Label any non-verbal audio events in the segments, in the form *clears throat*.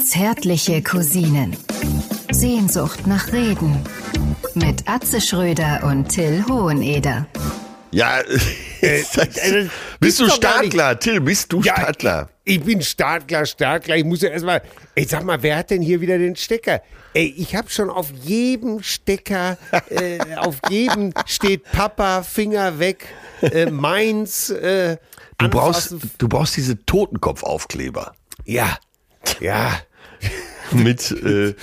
Zärtliche Cousinen. Sehnsucht nach Reden. Mit Atze Schröder und Till Hoheneder. Ja, *laughs* äh, bist du Startler, Till, bist du Ja, Startler? Ich bin Startklar, Startklar. Ich muss ja erstmal. Ey, sag mal, wer hat denn hier wieder den Stecker? Ey, ich habe schon auf jedem Stecker, äh, *laughs* auf jedem steht Papa, Finger weg, äh, meins. Äh, Du brauchst, du brauchst diese Totenkopfaufkleber Ja, ja. mit äh,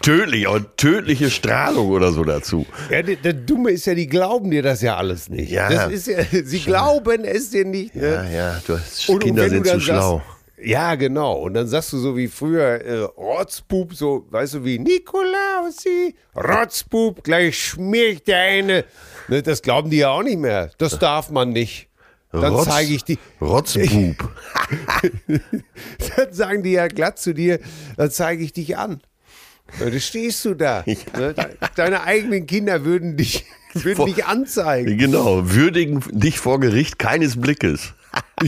tödlich, und tödliche Strahlung oder so dazu. Ja, das, das Dumme ist ja, die glauben dir das ja alles nicht. Ja. Das ist ja, sie glauben es dir nicht. Ne? Ja, ja, du hast, Und- und Kinder du sind zu schlau. Sagst, ja, genau. Und dann sagst du so wie früher, äh, Rotzbub, so, weißt du, wie Nikolausi, Rotzbub, gleich schmier ich dir eine. Ne, das glauben die ja auch nicht mehr. Das darf man nicht. Dann Rotz- zeige ich die. Rotzbub. *laughs* Dann sagen die ja glatt zu dir, dann zeige ich dich an. Ja, Da stehst du da. Ne? De- Deine eigenen Kinder würden dich, *laughs* würden Vor- dich anzeigen. genau, würdigen dich vor Gericht keines Blickes. *laughs*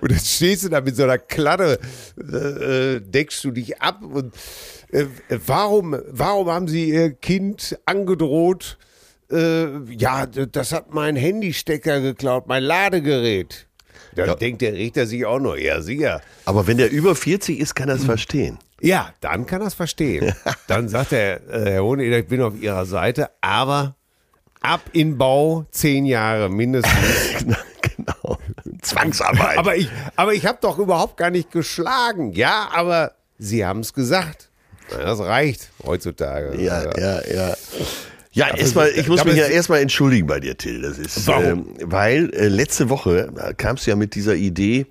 Und dann stehst du da mit so einer Kladde, äh, äh, deckst du dich ab und äh, warum, warum haben sie ihr Kind angedroht? Äh, ja, das hat mein Handystecker geklaut, mein Ladegerät. Dann Ja. denkt der Richter sich auch nur, ja, sicher. Aber wenn der über 40 ist, kann er es verstehen. Ja, dann kann er es verstehen. *laughs* Dann sagt er, äh, Herr Hoheneder, ich bin auf Ihrer Seite, aber ab in Bau zehn Jahre mindestens. *laughs* genau. Zwangsarbeit. Aber ich, aber ich habe doch überhaupt gar nicht geschlagen. Ja, aber Sie haben es gesagt. Das reicht heutzutage. Ja, ja, ja. Ja, erstmal, ich muss mich ja erstmal entschuldigen bei dir, Till. Das ist, Warum? Ähm, weil äh, letzte Woche äh, kamst du ja mit dieser Idee,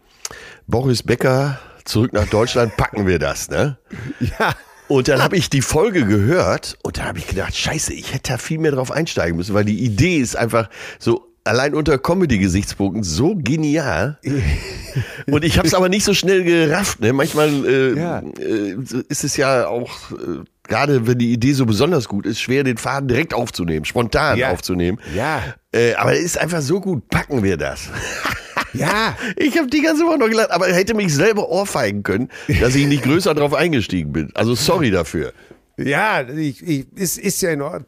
Boris Becker zurück nach Deutschland, *laughs* packen wir das, ne? Ja. Und dann habe ich die Folge gehört und da habe ich gedacht, scheiße, ich hätte da viel mehr drauf einsteigen müssen, weil die Idee ist einfach so allein unter Comedy-Gesichtspunkten so genial. *laughs* Und ich habe es aber nicht so schnell gerafft. Ne? Manchmal äh, Ja. äh, ist es ja auch, äh, gerade wenn die Idee so besonders gut ist, schwer den Faden direkt aufzunehmen, spontan Ja. aufzunehmen. Ja. Äh, aber es ist einfach so gut, packen wir das. *laughs* Ja. Ich habe die ganze Woche noch gelacht, aber hätte mich selber ohrfeigen können, dass ich nicht größer drauf eingestiegen bin. Also sorry dafür. Ja, ich, ich, es ist ja in Ordnung.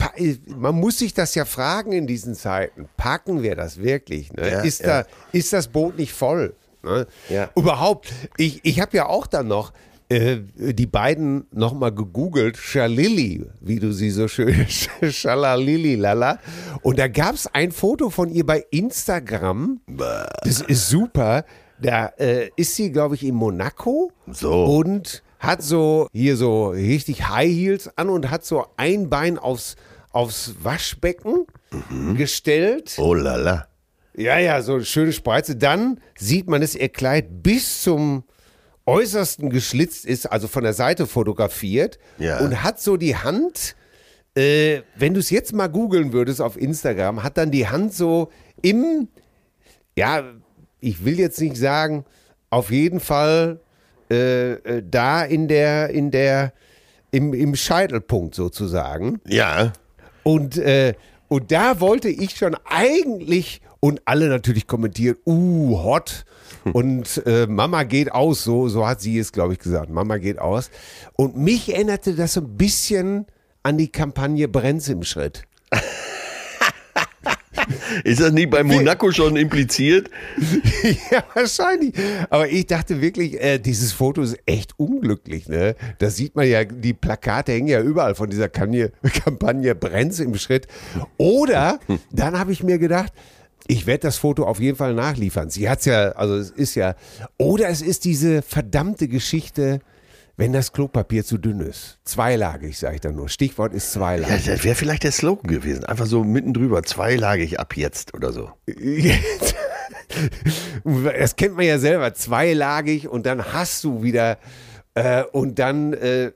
Man muss sich das ja fragen in diesen Zeiten. Packen wir das wirklich? Ne? Ja, ist, ja. Da, ist das Boot nicht voll? Ne? Ja. Überhaupt, ich, ich habe ja auch dann noch äh, die beiden nochmal gegoogelt, Shalili, wie du sie so schön, *laughs* Shalalili lala. Und da gab es ein Foto von ihr bei Instagram. Das ist super. Da äh, ist sie, glaube ich, in Monaco. So. Und hat so hier so richtig High Heels an und hat so ein Bein aufs, aufs Waschbecken gestellt. Oh la la. Ja, ja, so eine schöne Spreize. Dann sieht man, dass ihr Kleid bis zum äußersten geschlitzt ist, also von der Seite fotografiert Ja. und hat so die Hand, äh, wenn du es jetzt mal googeln würdest auf Instagram, hat dann die Hand so im, ja, ich will jetzt nicht sagen, auf jeden Fall äh, äh, da in der, in der, im, im Scheitelpunkt sozusagen. Ja. Und, äh, und da wollte ich schon eigentlich, und alle natürlich kommentiert, uh, hot. *laughs* Und äh, Mama geht aus, so, so hat sie es, glaube ich, gesagt. Mama geht aus. Und mich erinnerte das so ein bisschen an die Kampagne Brenz im Schritt. *laughs* Ist das nicht bei Monaco schon impliziert? *laughs* ja, wahrscheinlich. Aber ich dachte wirklich, äh, dieses Foto ist echt unglücklich. Ne? Da sieht man ja, die Plakate hängen ja überall von dieser Kampagne, Kampagne Brenz im Schritt. Oder dann habe ich mir gedacht, ich werde das Foto auf jeden Fall nachliefern. Sie hat es ja, also es ist ja, oder es ist diese verdammte Geschichte, wenn das Klopapier zu dünn ist. Zweilagig, sage ich dann nur. Stichwort ist Ja, zweilagig. das wäre vielleicht der Slogan gewesen. Einfach so mitten drüber, zweilagig ab jetzt oder so. *laughs* das kennt man ja selber, zweilagig und dann hast du wieder äh, und dann äh,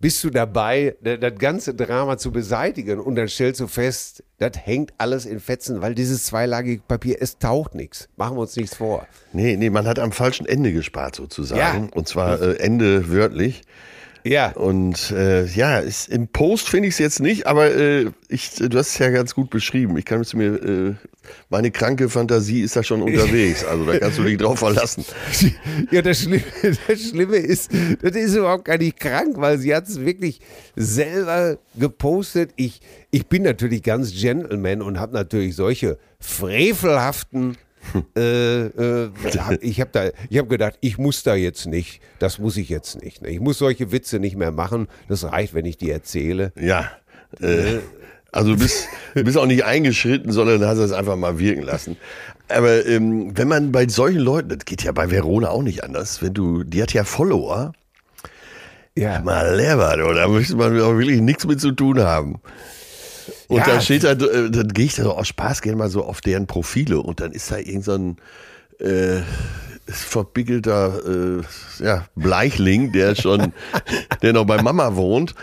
bist du dabei, da- das ganze Drama zu beseitigen und dann stellst du fest, das hängt alles in Fetzen, weil dieses zweilagige Papier, es taucht nichts. Machen wir uns nichts vor. Nee, nee, man hat am falschen Ende gespart sozusagen. Ja. Und zwar äh, Ende wörtlich. Ja. Und äh, ja, ist, im Post finde ich es jetzt nicht, aber äh, ich, du hast es ja ganz gut beschrieben. Ich kann es mir, äh, meine kranke Fantasie ist da schon unterwegs. Also da kannst du dich drauf verlassen. *laughs* Ja, das Schlimme, das Schlimme ist, das ist überhaupt gar nicht krank, weil sie hat es wirklich selber gepostet. Ich, ich bin natürlich ganz Gentleman und habe natürlich solche frevelhaften äh, äh, ich habe da, ich habe gedacht, ich muss da jetzt nicht, das muss ich jetzt nicht. Ne? Ich muss solche Witze nicht mehr machen. Das reicht, wenn ich die erzähle. Ja. Äh, also du bist, du bist auch nicht eingeschritten, sondern hast es einfach mal wirken lassen. Aber ähm, wenn man bei solchen Leuten, das geht ja bei Verona auch nicht anders, wenn du, die hat ja Follower. Ja. Mal leer, oder? Da möchte man auch wirklich nichts mit zu tun haben. Und Ja. da steht da, äh, dann gehe ich da so aus Spaß gerne mal so auf deren Profile und dann ist da irgend so ein äh, verbickelter äh, ja, Bleichling, der schon, der noch bei Mama wohnt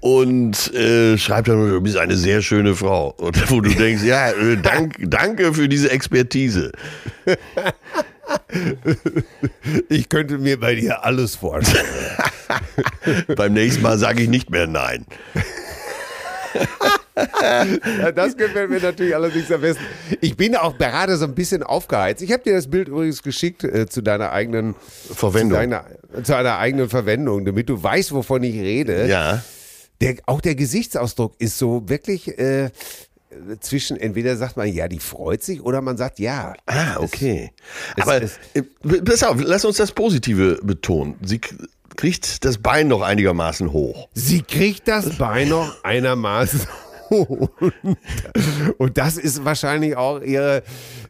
und äh, schreibt dann, du bist eine sehr schöne Frau. Und wo du *laughs* denkst, ja, äh, dank, danke für diese Expertise. *laughs* Ich könnte mir bei dir alles vorstellen. *laughs* Beim nächsten Mal sage ich nicht mehr nein. Das gefällt mir natürlich allerdings am besten. Ich bin auch gerade so ein bisschen aufgeheizt. Ich habe dir das Bild übrigens geschickt äh, zu deiner eigenen Verwendung. Zu, deiner, zu einer eigenen Verwendung, damit du weißt, wovon ich rede. Ja. Der, auch der Gesichtsausdruck ist so wirklich äh, zwischen, entweder sagt man, ja, die freut sich, oder man sagt, ja. Ah, okay. es- Aber es- äh, pass auf, lass uns das Positive betonen. Sie kriegt das Bein noch einigermaßen hoch. Sie kriegt das Bein noch *laughs* einermaßen hoch. *laughs* Und das ist wahrscheinlich auch ihre,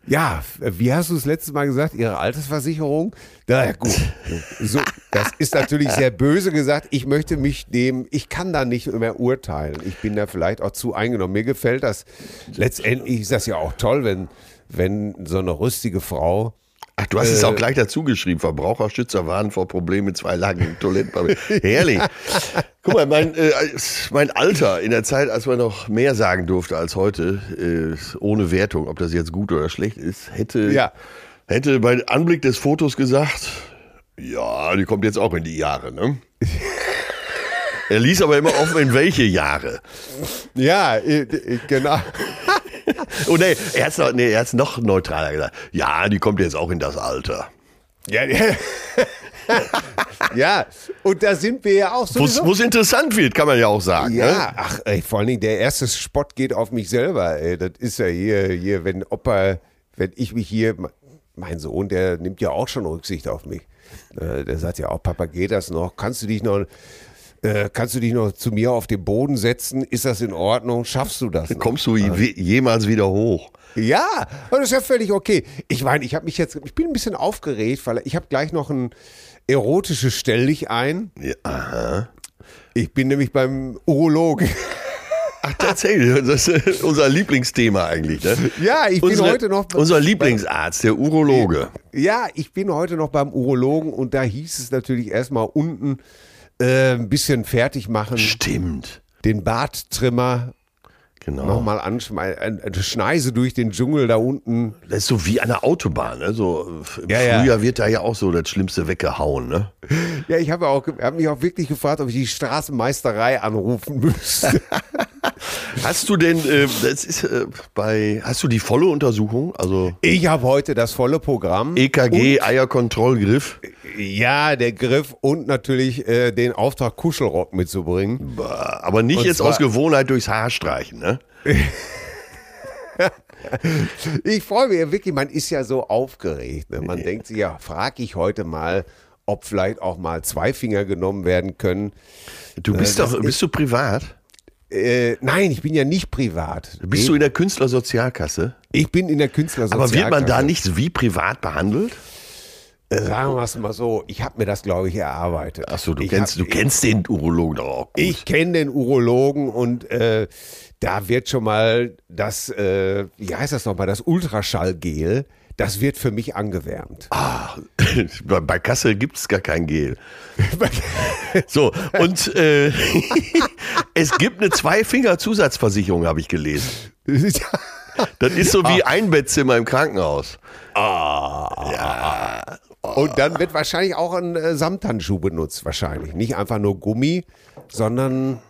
ja, wie hast du es letztes Mal gesagt, ihre Altersversicherung? Na ja, gut. So, das ist natürlich sehr böse gesagt. Ich möchte mich dem, ich kann da nicht mehr urteilen. Ich bin da vielleicht auch zu eingenommen. Mir gefällt das. Letztendlich ist das ja auch toll, wenn, wenn so eine rüstige Frau Ach, du hast es Äh. auch gleich dazu geschrieben. Verbraucherschützer warnen vor Problemen mit zwei Lagen Toilettenpapier. *laughs* Herrlich. Guck mal, mein, äh, mein Alter in der Zeit, als man noch mehr sagen durfte als heute, äh, ohne Wertung, ob das jetzt gut oder schlecht ist, hätte, Ja. hätte bei Anblick des Fotos gesagt, ja, die kommt jetzt auch in die Jahre, ne? *laughs* Er ließ aber immer offen, in welche Jahre. Ja, äh, äh, genau. Oh nee, er hat's noch, nee, er hat's noch neutraler gesagt. Ja, die kommt jetzt auch in das Alter. Ja, ja. ja, und da sind wir ja auch Wo sowieso. es interessant wird, kann man ja auch sagen. Ne? Ja, ach, ey, vor allen Dingen der erste Spott geht auf mich selber. Ey. Das ist ja hier, hier, wenn Opa, wenn ich mich hier, mein Sohn, der nimmt ja auch schon Rücksicht auf mich. Äh, Der sagt ja auch, Papa, geht das noch? Kannst du dich noch, äh, kannst du dich noch zu mir auf den Boden setzen? Ist das in Ordnung? Schaffst du das? Noch? Kommst du je- jemals wieder hoch? Ja, das ist ja völlig okay. Ich meine, ich habe mich jetzt, ich bin ein bisschen aufgeregt, weil ich habe gleich noch ein erotisches Stell dich ein. Ja, aha. Ich bin nämlich beim Urologen. Ach, tatsächlich, das ist unser Lieblingsthema eigentlich. Ne? Ja, ich bin Unsere, heute noch. Unser Lieblingsarzt, der Urologe. Ja, ich bin heute noch beim Urologen und da hieß es natürlich erstmal unten äh, ein bisschen fertig machen, Stimmt. den Barttrimmer Genau. nochmal anschmeißen, eine Schneise durch den Dschungel da unten. Das ist so wie der Autobahn. Ne? So, Im Ja, ja. Frühjahr wird da ja auch so das Schlimmste weggehauen. Ne? Ja, ich habe auch, hab mich auch wirklich gefragt, ob ich die Straßenmeisterei anrufen müsste. *laughs* *laughs* Hast du denn, äh, das ist äh, bei, hast du die volle Untersuchung? Also Ich habe heute das volle Programm. EKG, Eierkontrollgriff? Ja, der Griff und natürlich äh, den Auftrag, Kuschelrock mitzubringen. Aber nicht Und jetzt aus Gewohnheit durchs Haar streichen. Ne? *laughs* Ich freue mich ja wirklich, man ist ja so aufgeregt. Ne? Man denkt sich, ja, frage ich heute mal, ob vielleicht auch mal zwei Finger genommen werden können. Du bist das doch, bist du privat? Äh, nein, ich bin ja nicht privat. Bist du in der Künstlersozialkasse? ich bin in der Künstlersozialkasse. Aber wird man da nicht wie privat behandelt? Äh, Sagen wir es mal so, ich habe mir das, glaube ich, erarbeitet. Achso, du ich kennst, hab- du kennst den Urologen doch auch gut. Ich kenne den Urologen und äh, da wird schon mal das, äh, wie heißt das nochmal, das Ultraschallgel, das wird für mich angewärmt. Ah, *laughs* bei, bei Kasse gibt es gar kein Gel. *laughs* So, und äh, *laughs* es gibt eine Zwei-Finger-Zusatzversicherung, habe ich gelesen. Das ist so wie ein Bettzimmer im Krankenhaus. Ja. Und dann wird wahrscheinlich auch ein äh, Samthandschuh benutzt, wahrscheinlich. Nicht einfach nur Gummi, sondern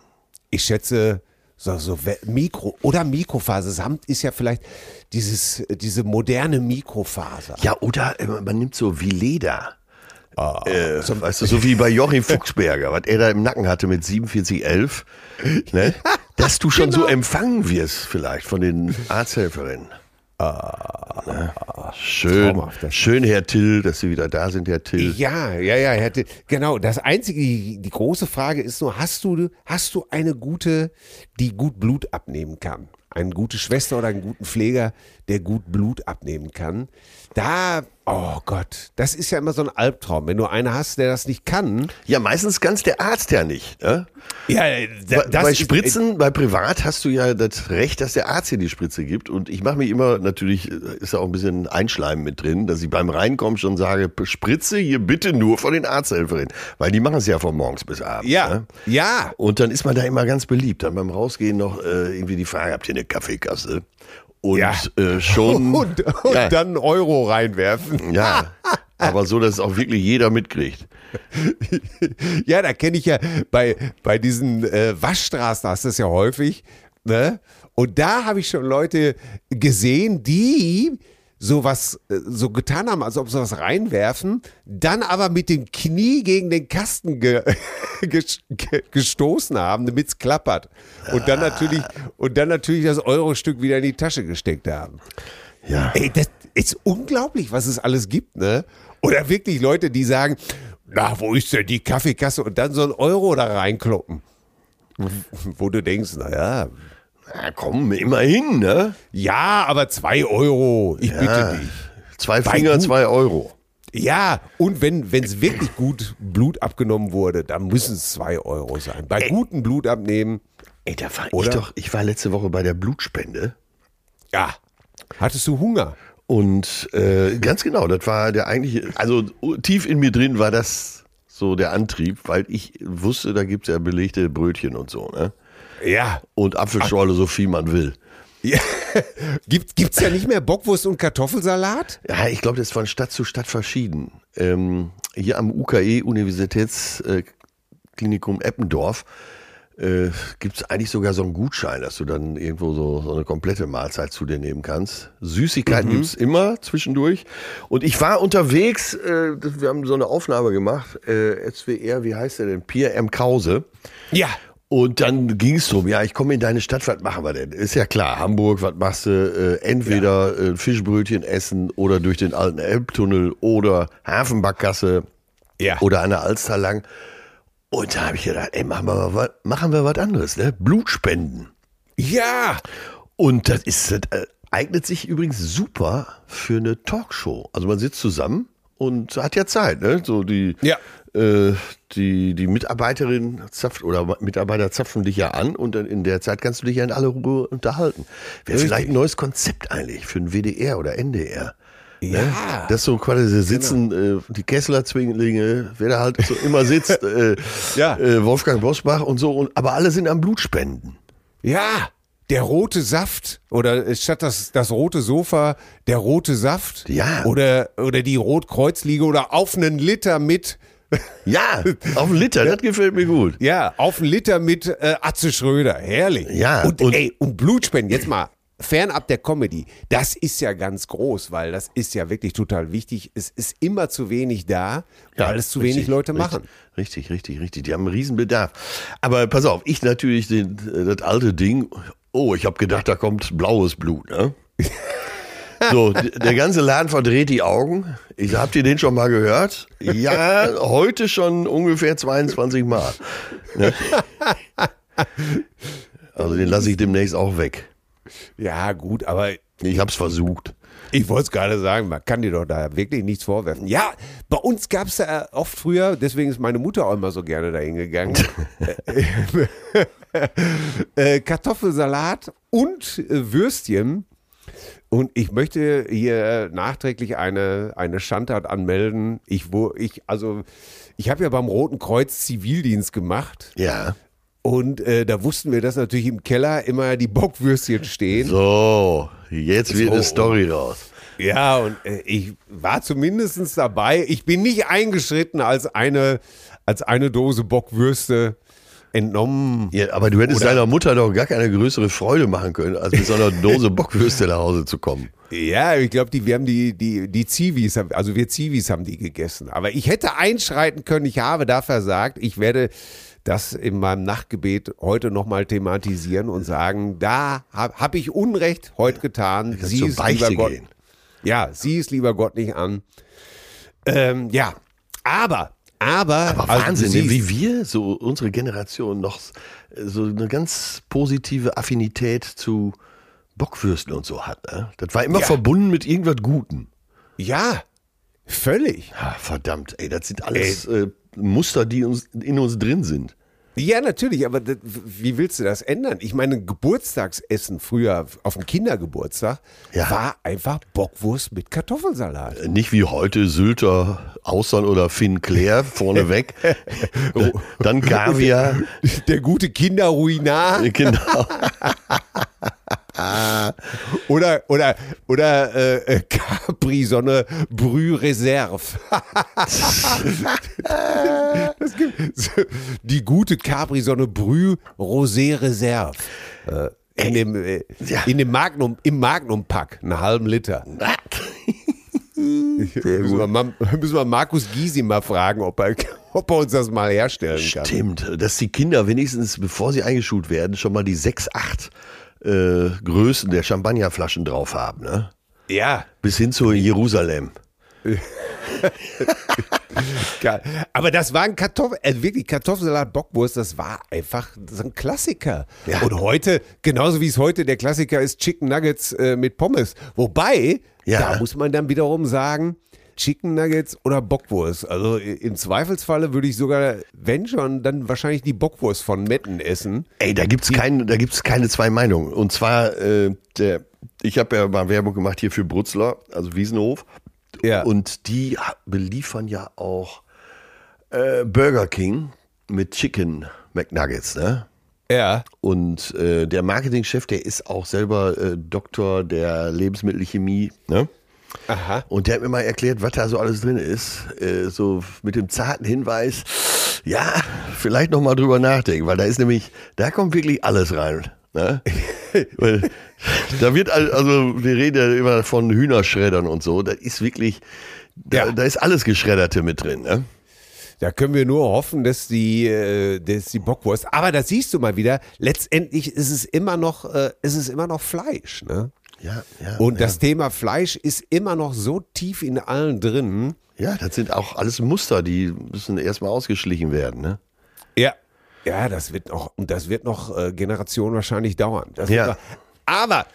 ich schätze, so, so Mikro oder Mikrofaser. Samt ist ja vielleicht dieses, diese moderne Mikrofaser. Ja, oder äh, man nimmt so wie Leder. Ah. äh, weißt du, so wie bei Joachim Fuchsberger, was er da im Nacken hatte mit 4711, ne? *laughs* dass du schon so Genau. empfangen wirst vielleicht von den Arzthelferinnen. Ne? Schön, Ah. Das- schön, Herr Till, dass Sie wieder da sind, Herr Till. Ja, ja, ja, er hatte, genau. Das einzige, die, die große Frage ist nur, hast du, hast du eine gute, die gut Blut abnehmen kann? Eine gute Schwester oder einen guten Pfleger, der gut Blut abnehmen kann? Da, oh Gott, das ist ja immer so ein Albtraum. Wenn du einen hast, der das nicht kann. Ja, meistens ganz der Arzt ja nicht. Ne? Ja, Bei, bei Spritzen, bei Privat hast du ja das Recht, dass der Arzt dir die Spritze gibt. Und ich mache mich immer, natürlich äh, ist da auch ein bisschen Einschleimen mit drin, dass ich beim Reinkommen schon sage, Spritze hier bitte nur von den Arzthelferinnen. Weil die machen es ja von morgens bis abends. Ja, Ne? ja. Und dann ist man da immer ganz beliebt. Dann beim Rausgehen noch äh, irgendwie die Frage, habt ihr eine Kaffeekasse? Und Ja. äh, schon. *laughs* Und, und ja, dann einen Euro reinwerfen. ja, *laughs* aber so, dass es auch wirklich jeder mitkriegt. Ja, da kenne ich ja bei, bei diesen äh, Waschstraßen, hast du das ja häufig. Ne? Und da habe ich schon Leute gesehen, die sowas äh, so getan haben, als ob sie was reinwerfen, dann aber mit dem Knie gegen den Kasten ge *laughs* ges- ge gestoßen haben, damit es klappert. Und dann natürlich und dann natürlich das Eurostück wieder in die Tasche gesteckt haben. Ja. Ey, das ist unglaublich, was es alles gibt, ne? Oder wirklich Leute, die sagen, na, wo ist denn die Kaffeekasse? Und dann so ein Euro da reinkloppen. Wo du denkst, naja, Na komm, immerhin, ne? ja, aber zwei Euro, ich bitte dich. Zwei Finger, zwei Euro. Ja, und wenn es wirklich gut Blut abgenommen wurde, dann müssen es zwei Euro sein. Bei gutem Blut abnehmen, Ey, da war ich Oder? doch, ich war letzte Woche bei der Blutspende. ja. Hattest du Hunger? Und äh, ganz genau, das war der eigentliche, also tief in mir drin war das so der Antrieb, weil ich wusste, da gibt's ja belegte Brötchen und so, ne? Ja. Und Apfelschorle, so viel man will. ja. *laughs* Gibt, gibt's ja nicht mehr Bockwurst und Kartoffelsalat? Ja, ich glaube, das ist von Stadt zu Stadt verschieden. Ähm, hier am UKE, Universitätsklinikum Eppendorf, äh, gibt es eigentlich sogar so einen Gutschein, dass du dann irgendwo so, so eine komplette Mahlzeit zu dir nehmen kannst. Süßigkeiten gibt's immer zwischendurch. Und ich war unterwegs, äh, wir haben so eine Aufnahme gemacht, äh, SWR, wie heißt der denn? Pierre M. Krause. Ja. Und dann ging es drum, ja, ich komme in deine Stadt, was machen wir denn? Ist ja klar, Hamburg, was machst du? Äh, entweder äh, Fischbrötchen essen oder durch den alten Elbtunnel oder Hafenbackgasse Ja. oder an der Alster lang. Und da habe ich gedacht, ey, machen wir, was, machen wir was anderes, ne? Blutspenden. Ja. Und das ist, das äh, eignet sich übrigens super für eine Talkshow. Also man sitzt zusammen und hat ja Zeit, ne? So die, Ja. äh, die, die Mitarbeiterin zapft oder Mitarbeiter zapfen dich ja an und dann in der Zeit kannst du dich ja in aller Ruhe unterhalten. Wäre vielleicht ein neues Konzept eigentlich für ein WDR oder NDR. Ja. Das so quasi so sitzen, äh, die Kessler-Zwinglinge, wer da halt so immer sitzt, *laughs* äh, Ja. äh, Wolfgang Bosbach und so, und, aber alle sind am Blutspenden. Ja, der rote Saft oder statt das, das rote Sofa, der rote Saft. Ja. Oder, oder die Rotkreuzliege oder auf einen Liter mit, *laughs* Ja, auf den Liter, das gefällt mir gut. ja, auf einen Liter mit äh, Atze Schröder. Herrlich. Ja, Und, und- ey, und Blutspenden, jetzt mal fernab der Comedy, das ist ja ganz groß, weil das ist ja wirklich total wichtig. Es ist immer zu wenig da, weil es zu wenig richtig, Leute richtig, machen. Richtig, richtig, richtig. Die haben einen riesen Bedarf. Aber pass auf, ich natürlich den, das alte Ding. Oh, ich habe gedacht, da kommt blaues Blut. Ne? *laughs* So, der ganze Laden verdreht die Augen. Ich habt ihr den schon mal gehört? Ja, *laughs* heute schon ungefähr 22 Mal. Ne? Also den lasse ich demnächst auch weg. Ja, gut, aber Ich hab's versucht. Ich wollte es gerade sagen, man kann dir doch da wirklich nichts vorwerfen. Ja, bei uns gab es ja oft früher, deswegen ist meine Mutter auch immer so gerne dahin gegangen. *laughs* äh, Kartoffelsalat und äh, Würstchen. Und ich möchte hier nachträglich eine, eine Schandtat anmelden. Ich, wo, ich, also, ich habe ja beim Roten Kreuz Zivildienst gemacht. Ja. Und äh, da wussten wir, dass natürlich im Keller immer die Bockwürstchen stehen. So, jetzt wird eine So. Story raus. Ja, und äh, ich war zumindest dabei. Ich bin nicht eingeschritten als eine, als eine Dose Bockwürste entnommen. Ja, aber du hättest deiner Mutter doch gar keine größere Freude machen können, als mit so einer Dose *laughs* Bockwürste nach Hause zu kommen. Ja, ich glaube, die, wir haben die, die, die Zivis, also wir Zivis haben die gegessen. Aber ich hätte einschreiten können, ich habe da versagt. Ich werde das in meinem Nachtgebet heute nochmal thematisieren und sagen, da habe hab ich Unrecht heute getan. Sie ist lieber Gott. Ja, sie ist lieber Gott nicht an. Ähm, ja, aber, aber, Aber also Wahnsinn, siehst- wie wir, so unsere Generation, noch so eine ganz positive Affinität zu Bockwürsten und so hat. Ne? Das war immer Ja. verbunden mit irgendwas Gutem. Ja, völlig. Ah, verdammt, ey, das sind alles äh, Muster, die uns, in uns drin sind. Ja, natürlich, aber das, wie willst du das ändern? Ich meine, Geburtstagsessen früher auf dem Kindergeburtstag Ja. war einfach Bockwurst mit Kartoffelsalat. Nicht wie heute Sylter, Austern oder Finclair vorneweg. *laughs* Dann Kaviar. Der gute Kinderruinar genau. *laughs* oder, oder, oder äh, äh, Capri-Sonne Brü Reserve. *laughs* das gibt, die gute Capri-Sonne Brü Rosé Reserve. Äh, in dem, äh, in dem Magnum, im Magnum-Pack, einen halben Liter. *laughs* Müssen wir, mal, müssen wir Markus Gysi mal fragen, ob er, ob er uns das mal herstellen kann. Stimmt, dass die Kinder wenigstens, bevor sie eingeschult werden, schon mal die 6, 8 äh, Größen der Champagnerflaschen drauf haben. Ne? Ja, Bis hin zu Jerusalem. *laughs* geil. Aber das war ein Kartoffel, äh, wirklich Kartoffelsalat Bockwurst, das war einfach so ein Klassiker. Ja. Und heute, genauso wie es heute der Klassiker ist, Chicken Nuggets äh, mit Pommes. Wobei, Ja. da muss man dann wiederum sagen, Chicken Nuggets oder Bockwurst. Also im Zweifelsfalle würde ich sogar, wenn schon, dann wahrscheinlich die Bockwurst von Metten essen. Ey, da gibt's kein, da gibt's keine zwei Meinungen. Und zwar, äh, der, ich habe ja mal Werbung gemacht hier für Brutzler, also Wiesenhof. Ja. Und die beliefern ja auch äh, Burger King mit Chicken McNuggets, ne? Ja. Und äh, der Marketingchef, der ist auch selber äh, Doktor der Lebensmittelchemie, ne? Aha. Und der hat mir mal erklärt, was da so alles drin ist. Äh, so mit dem zarten Hinweis, ja, vielleicht noch mal drüber nachdenken, weil da ist nämlich, da kommt wirklich alles rein. Ne? *laughs* da wird, al- also wir reden ja immer von Hühnerschreddern und so, da ist wirklich, da, Ja. da ist alles Geschredderte mit drin. Ne? Da können wir nur hoffen, dass die, äh, dass die Bockwurst. Aber da siehst du mal wieder, letztendlich ist es immer noch, äh, ist es immer noch Fleisch. Ne? Ja, ja. Und ja. das Thema Fleisch ist immer noch so tief in allen drin. ja, das sind auch alles Muster, die müssen erstmal ausgeschlichen werden. Ne? Ja. Ja, das wird noch, und das wird noch äh, Generationen wahrscheinlich dauern. Ja. noch, aber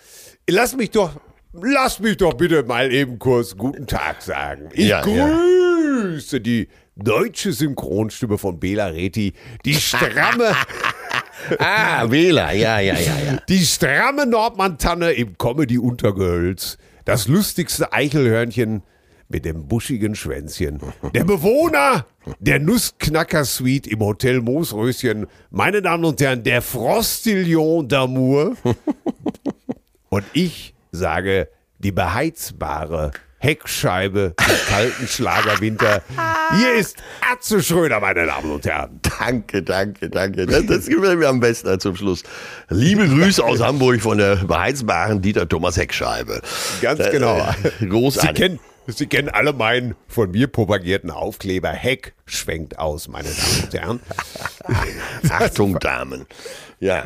lass mich doch, lass mich doch bitte mal eben kurz guten Tag sagen. Ich ja. grüße die deutsche Synchronstimme von Bela Reti, die stramme, *laughs* Ah, Wähler, ja, ja, ja, ja. die stramme Nordmann-Tanne im Comedy-Untergehölz, das lustigste Eichelhörnchen mit dem buschigen Schwänzchen, der Bewohner der Nussknacker-Suite im Hotel Moosröschen, meine Damen und Herren, der Frostillon d'Amour. Und ich sage, die beheizbare Heckscheibe im kalten Schlagerwinter. Hier ist Atze Schröder, meine Damen und Herren. Danke, danke, danke. Das, das gefällt mir am besten zum Schluss. Liebe Grüße aus Hamburg von der beheizbaren Dieter Thomas Heckscheibe. Ganz Äh, genau. äh, Sie Großartig. kennen, Sie kennen alle meinen von mir propagierten Aufkleber. Heck schwenkt aus, meine Damen und Herren. *laughs* Achtung, Damen. Ja.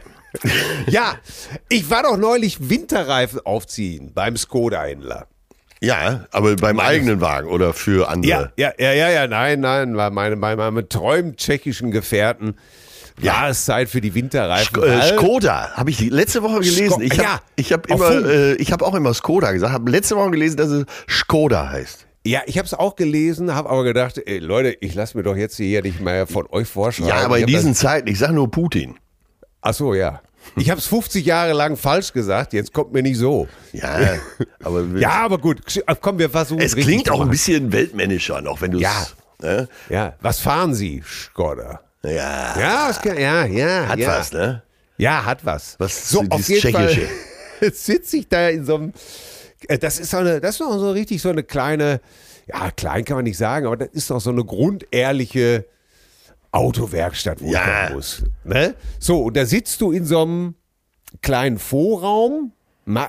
Ja, ich war doch neulich Winterreifen aufziehen beim Skoda-Händler. Ja, aber beim eigenen Wagen oder für andere. Ja, ja, ja, ja, ja, nein, nein, war meine, bei meinem treuen tschechischen Gefährten war es Zeit für die Winterreifen. Sk äh, Skoda, habe ich letzte Woche gelesen. Sko- ich habe ja, hab immer, äh, ich habe auch immer Skoda gesagt. Habe letzte Woche gelesen, dass es Skoda heißt. Ja, ich habe es auch gelesen, habe aber gedacht, ey, Leute, ich lasse mir doch jetzt hier nicht mehr von euch vorschreiben. Ja, aber in diesen Zeiten, ich sage nur Putin. Ach so, ja. Ich habe es 50 Jahre lang falsch gesagt, jetzt kommt mir nicht so. Ja, aber *laughs* Ja, aber gut, komm, wir versuchen es klingt auch ein bisschen weltmännischer noch, wenn du Ja. es. Ne? Ja, was fahren Sie, Skoda? Ja, Ja, kann, ja, ja. hat ja. was, ne? Ja, hat was. Was so auf jeden Fall Tschechische? *laughs* sitze ich da in so einem Äh, Das ist so eine, das ist noch so richtig so eine kleine, ja, klein kann man nicht sagen, aber das ist doch so eine grundehrliche Autowerkstatt, wo Ja. ich muss. Ne? So, und da sitzt du in so einem kleinen Vorraum,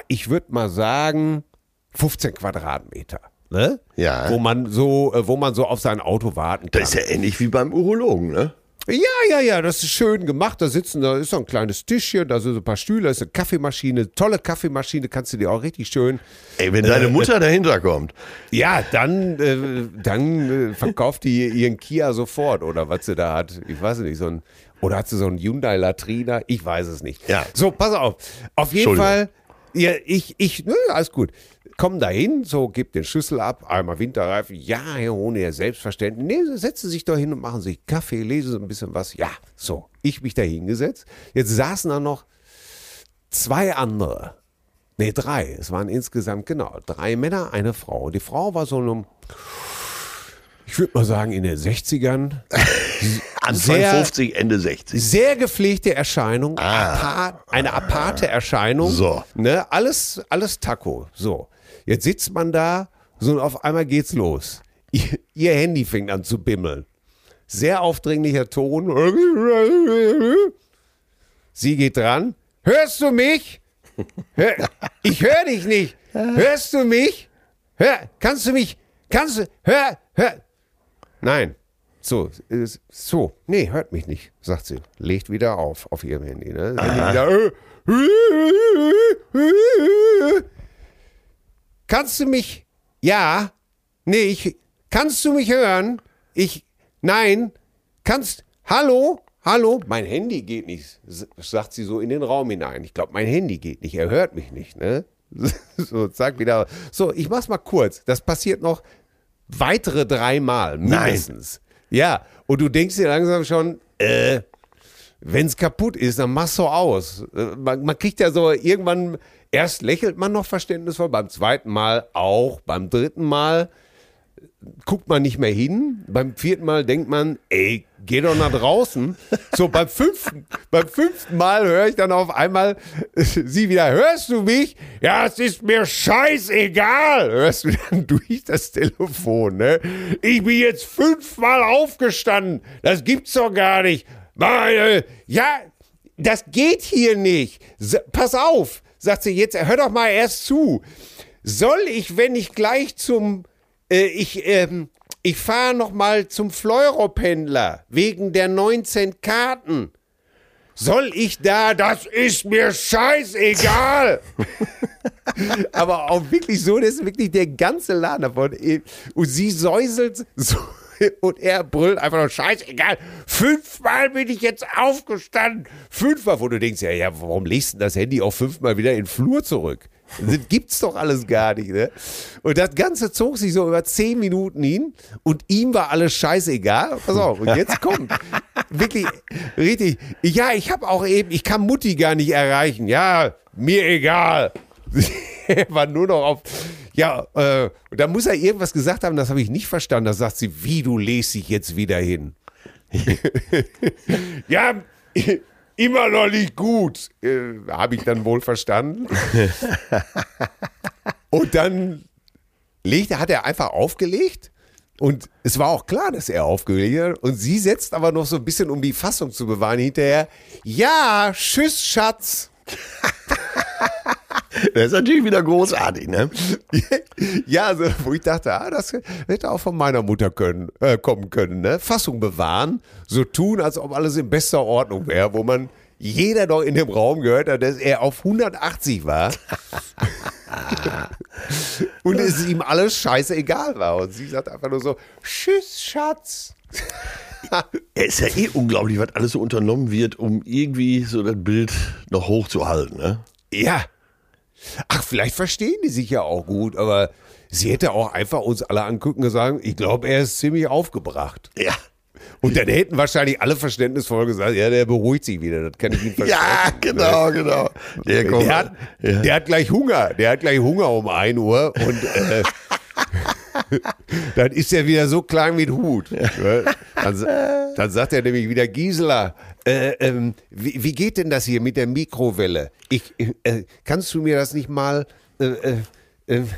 ich würde mal sagen, 15 Quadratmeter. Ne? Ja. Wo man so, äh, wo man so auf sein Auto warten kann. Das ist ja ähnlich wie beim Urologen, ne? Ja, ja, ja, das ist schön gemacht. Da sitzen, da ist so ein kleines Tischchen, da sind so ein paar Stühle, da ist eine Kaffeemaschine, tolle Kaffeemaschine, kannst du dir auch richtig schön. Ey, wenn deine Mutter dahinter kommt. Ja, dann, äh, dann äh, verkauft die ihren Kia sofort oder was sie da hat. Ich weiß nicht, so ein, oder hat sie so einen Hyundai Latrina? Ich weiß es nicht. Ja. So, pass auf. Auf jeden. Fall, ja, ich, ich, nö, alles gut. Komm dahin, so, gib den Schlüssel ab, einmal Winterreifen. Ja, Herr Hohne, ja, selbstverständlich. Nee, setzen Sie sich doch hin und machen sich Kaffee, lesen Sie ein bisschen was. Ja, so. Ich mich da hingesetzt. Jetzt saßen da noch zwei andere. Nee, drei. Es waren insgesamt, genau, drei Männer, eine Frau. Die Frau war so einem, ich würde mal sagen, in den 60ern. *laughs* Anfang Sehr- 50, Ende 60. Sehr gepflegte Erscheinung, apart, eine aparte Erscheinung. So. Ne, alles, alles Taco. So. Jetzt sitzt man da, so und auf einmal geht's los. Ihr, ihr Handy fängt an zu bimmeln. Sehr aufdringlicher Ton. Sie geht dran. Hörst du mich? Hör, ich höre dich nicht. Hörst du mich? Hör, kannst du mich? Kannst du? Hör, hör. Nein. So, so, nee, hört mich nicht, sagt sie. Legt wieder auf, auf ihrem Handy. Ne? Handy wieder, kannst du mich, ja, nee, ich, kannst du mich hören? Ich, nein, kannst, hallo, hallo, mein Handy geht nicht, sagt sie so in den Raum hinein. Ich glaube, mein Handy geht nicht, er hört mich nicht, ne? *laughs* So, sag wieder, so, ich mach's mal kurz. Das passiert noch weitere dreimal, mindestens. Ja, und du denkst dir langsam schon, äh, wenn es kaputt ist, dann mach's so aus. Äh, Man, man kriegt ja so irgendwann, erst lächelt man noch verständnisvoll, beim zweiten Mal auch, beim dritten Mal guckt man nicht mehr hin, beim vierten Mal denkt man, ey, geh doch nach draußen. So, beim fünften, beim fünften Mal höre ich dann auf einmal *laughs* sie wieder, hörst du mich? Ja, es ist mir scheißegal. Hörst du dann durch das Telefon, ne? Ich bin jetzt fünfmal aufgestanden. Das gibt's doch gar nicht. Ja, das geht hier nicht. Pass auf, sagt sie jetzt, hör doch mal erst zu. Soll ich, wenn ich gleich zum, äh, ich, ähm, ich fahre noch mal zum Fleuropendler wegen der 19 Karten. Soll ich da, das ist mir scheißegal. *laughs* Aber auch wirklich so, das ist wirklich der ganze Laden davon. Und sie säuselt so, *laughs* und er brüllt einfach nur scheißegal. Fünfmal bin ich jetzt aufgestanden. Fünfmal, wo du denkst, ja, ja, warum legst du das Handy auch fünfmal wieder in den Flur zurück? Das gibt's doch alles gar nicht, ne? Und das Ganze zog sich so über zehn Minuten hin und ihm war alles scheißegal. Pass auf, und jetzt kommt wirklich richtig. Ja, ich habe auch eben, ich kann Mutti gar nicht erreichen. Ja, mir egal. *laughs* er *laughs* war nur noch auf. Ja, äh, und da muss er irgendwas gesagt haben, das habe ich nicht verstanden. Da sagt sie, wie du legst dich jetzt wieder hin. *laughs* ja, *laughs* immer noch nicht gut. Äh, habe ich dann wohl verstanden. und dann legte, hat er einfach aufgelegt. Und es war auch klar, dass er aufgelegt hat. Und sie setzt aber noch so ein bisschen, um die Fassung zu bewahren, hinterher. Ja, tschüss, Schatz. Das ist natürlich wieder großartig, ne? *laughs* Ja, also, wo ich dachte, ah, das hätte auch von meiner Mutter können, äh, kommen können. Ne? Fassung bewahren, so tun, als ob alles in bester Ordnung wäre, wo man jeder noch in dem Raum gehört hat, dass er auf 180 war. *laughs* und es ihm alles scheißegal war. Und sie sagt einfach nur so, tschüss, Schatz. *laughs* Es ist ja eh unglaublich, was alles so unternommen wird, um irgendwie so das Bild noch hochzuhalten, ne? Ja. Ach, vielleicht verstehen die sich ja auch gut, aber sie hätte auch einfach uns alle angucken und sagen, ich glaube, er ist ziemlich aufgebracht. Ja. Und dann hätten wahrscheinlich alle verständnisvoll gesagt, ja, der beruhigt sich wieder, das kann ich Ihnen versprechen. *laughs* Ja, genau, genau. Der. Der hat, ja. der hat gleich Hunger, der hat gleich Hunger um 1 Uhr und äh, *laughs* *laughs* dann ist er wieder so klein wie ein Hut. Dann, sa- dann sagt er nämlich wieder, Gisela, äh, ähm, wie, wie geht denn das hier mit der Mikrowelle? Ich, äh, kannst du mir das nicht mal, äh, äh, ähm,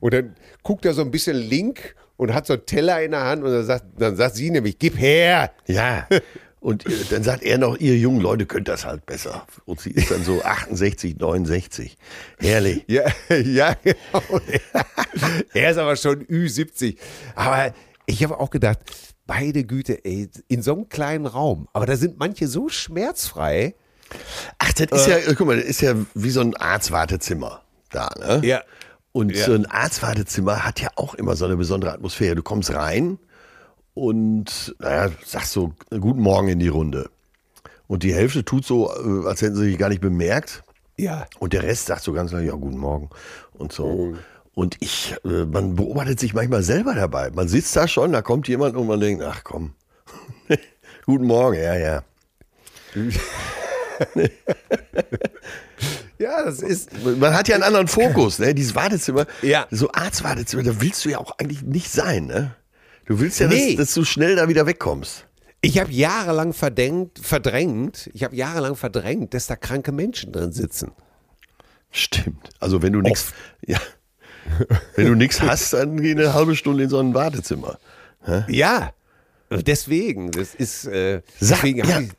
und dann guckt er so ein bisschen link und hat so einen Teller in der Hand und dann sagt, dann sagt sie nämlich, gib her. Ja. *laughs* Und äh, dann sagt er noch, ihr jungen Leute könnt das halt besser. Und sie ist dann so *laughs* 68, 69. Herrlich. Ja, *laughs* ja, genau. *laughs* er ist aber schon Ü70. Aber ich habe auch gedacht, beide Güte, ey, in so einem kleinen Raum. Aber da sind manche so schmerzfrei. Ach, das ist ja, guck mal, das ist ja wie so ein Arztwartezimmer da, ne? Ja. Und Ja. so ein Arztwartezimmer hat ja auch immer so eine besondere Atmosphäre. Du kommst rein und, naja, sagst so, guten Morgen in die Runde. Und die Hälfte tut so, äh, als hätten sie sich gar nicht bemerkt. Ja. Und der Rest sagt so ganz lange, ja, guten Morgen und so. Und ich, äh, man beobachtet sich manchmal selber dabei. Man sitzt da schon, da kommt jemand und man denkt, ach komm, *laughs* guten Morgen, ja, ja. *laughs* Ja, das ist. Man hat ja einen anderen Fokus, ne? Dieses Wartezimmer, Ja. so Arztwartezimmer, da willst du ja auch eigentlich nicht sein, ne? Du willst ja, Nee. dass, dass du schnell da wieder wegkommst. Ich habe jahrelang verdrängt, verdrängt, ich habe jahrelang verdrängt, dass da kranke Menschen drin sitzen. Stimmt. Also wenn du nichts, ja, wenn du nichts hast, dann geh eine halbe Stunde in so ein Wartezimmer. Ja, deswegen, das ist, äh, Sag, ja, ich,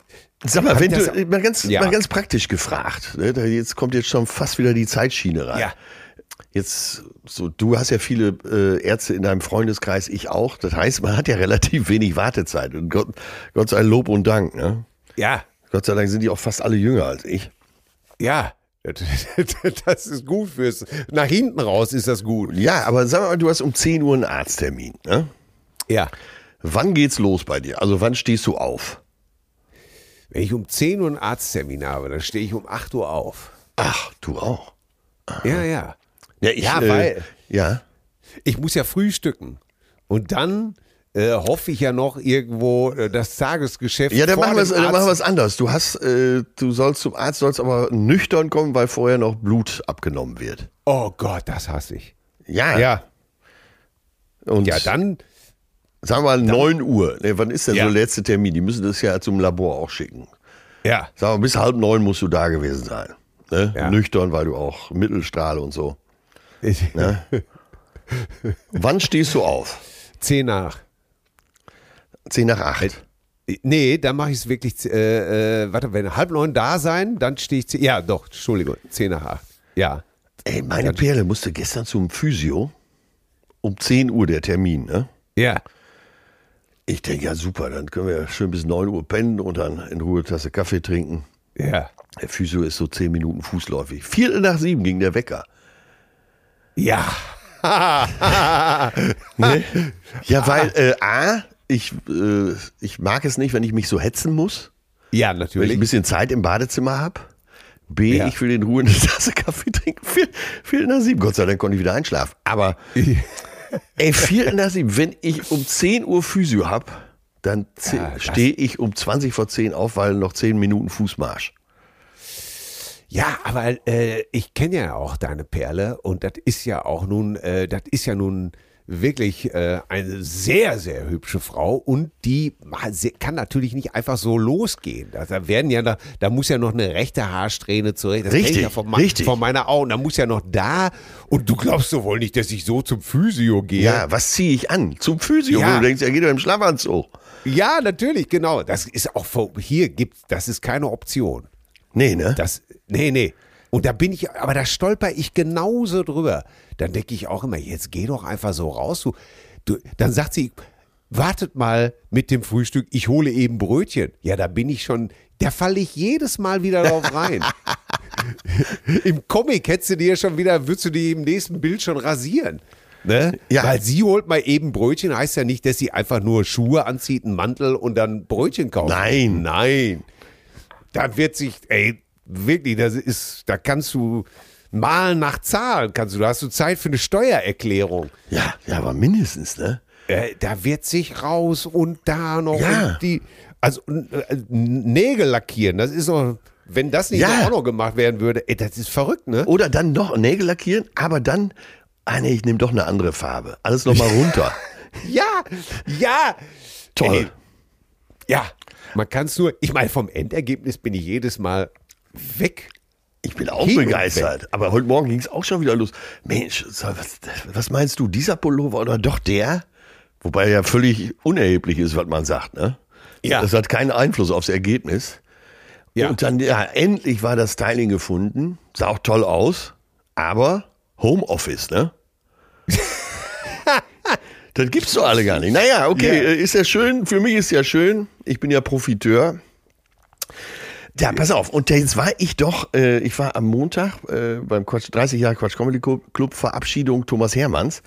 sag mal, wenn du, mal ganz, Ja. mal ganz praktisch gefragt, ne? jetzt kommt jetzt schon fast wieder die Zeitschiene rein. Ja. Jetzt, so, du hast ja viele äh, Ärzte in deinem Freundeskreis, ich auch. Das heißt, man hat ja *laughs* relativ wenig Wartezeit. Und Gott, Gott sei Lob und Dank, ne? ja, Gott sei Dank sind die auch fast alle jünger als ich. ja, *laughs* das ist gut fürs, nach hinten raus ist das gut. Ja, aber sag mal, du hast um 10 Uhr einen Arzttermin. Ne? Ja, Wann geht's los bei dir? Also wann stehst du auf? wenn ich um 10 Uhr einen Arzttermin habe, dann stehe ich um 8 Uhr auf. Ach, du auch. Ja, ja. Ja, ich, Ja, äh, weil- Ja. Ich muss ja frühstücken. Und dann äh, hoffe ich ja noch irgendwo äh, das Tagesgeschäft. Ja, dann machen wir dann machen wir es anders. Du hast, äh, du sollst zum Arzt, sollst aber nüchtern kommen, weil vorher noch Blut abgenommen wird. Oh Gott, das hasse ich. Ja. Ja, Und ja, dann. sagen wir mal 9 Uhr. Ne, wann ist denn Ja. so der letzte Termin? Die müssen das ja zum Labor auch schicken. Ja. Sagen wir, bis halb neun musst du da gewesen sein. Ne? Ja. Nüchtern, weil du auch Mittelstrahl und so. Wann stehst du auf? Zehn nach. Zehn nach acht. Nee, dann mache ich es wirklich, äh, äh, warte, wenn halb neun da sein, dann stehe ich, zehn- ja doch, Entschuldigung, zehn nach acht. Ja. Ey, meine Perle musste gestern zum Physio. Um 10 Uhr der Termin, ne? Ja. Ich denke, ja super, dann können wir schön bis 9 Uhr pennen und dann in Ruhe Tasse Kaffee trinken. Ja. Der Physio ist so 10 Minuten fußläufig. Viertel nach sieben ging der Wecker. Ja. *laughs* Ne? Ja, weil äh, A, ich, äh, ich mag es nicht, wenn ich mich so hetzen muss. Ja, Wenn ich natürlich. ein bisschen Zeit im Badezimmer habe. B, Ja. ich will in Ruhe eine Tasse Kaffee trinken. Vier- Viertel nach sieben. Gott sei Dank konnte ich wieder einschlafen. Aber *laughs* ey, Viertel nach sieben, wenn ich um 10 Uhr Physio habe, dann Ja, das- stehe ich um 20 vor 10 auf, weil noch 10 Minuten Fußmarsch. Ja, aber äh, ich kenne ja auch deine Perle und das ist ja auch nun, äh, das ist ja nun wirklich äh, eine sehr, sehr hübsche Frau und die kann natürlich nicht einfach so losgehen. Da, werden ja, da, da muss ja noch eine rechte Haarsträhne zurecht. Das Richtig, ich ja von, richtig. von meiner Augen. Da muss ja noch da und du glaubst doch wohl nicht, dass ich so zum Physio gehe. Ja, was ziehe ich an? Zum Physio, Ja. wo du denkst, er geht doch im Schlafanzug. Ja, natürlich, genau. Das ist auch hier gibt, das ist keine Option. Nee, ne? Das, nee, nee. Und da bin ich, aber da stolper ich genauso drüber. Dann denke ich auch immer, jetzt geh doch einfach so raus. Du, du, dann sagt sie, wartet mal mit dem Frühstück, ich hole eben Brötchen. Ja, da bin ich schon, da falle ich jedes Mal wieder drauf rein. *laughs* Im Comic hättest du dir schon wieder, würdest du dir im nächsten Bild schon rasieren. Ne? Ja. Weil sie holt mal eben Brötchen, heißt ja nicht, dass sie einfach nur Schuhe anzieht, einen Mantel und dann Brötchen kauft. Nein. Nein. Da wird sich, ey, wirklich, das ist, da kannst du malen nach Zahlen, kannst du, da hast du Zeit für eine Steuererklärung. Ja, ja, aber mindestens, ne? Äh, da wird sich raus und da noch Ja. und die, also äh, Nägel lackieren, das ist doch, wenn das nicht Ja. auch noch gemacht werden würde, ey, das ist verrückt, ne? Oder dann noch Nägel lackieren, aber dann, ah nee, ich nehme doch eine andere Farbe. Alles nochmal runter. *laughs* Ja, ja. Toll. Ey, ja, man kann es nur, ich meine, vom Endergebnis bin ich jedes Mal weg. Ich bin auch Hin begeistert. Aber heute Morgen ging es auch schon wieder los. Mensch, was, was meinst du, dieser Pullover oder doch der? Wobei ja völlig unerheblich ist, was man sagt, ne? Ja. Das hat keinen Einfluss aufs Ergebnis. Ja. Und dann, ja, endlich war das Styling gefunden. Sah auch toll aus. Aber Homeoffice, ne? Das gibt's doch alle gar nicht. Naja, okay, Ja. äh, ist ja schön. Für mich ist ja schön. Ich bin ja Profiteur. Ja, pass auf. Und jetzt war ich doch, äh, ich war am Montag äh, beim Quatsch, 30 Jahre Quatsch Comedy Club, Verabschiedung Thomas Hermanns.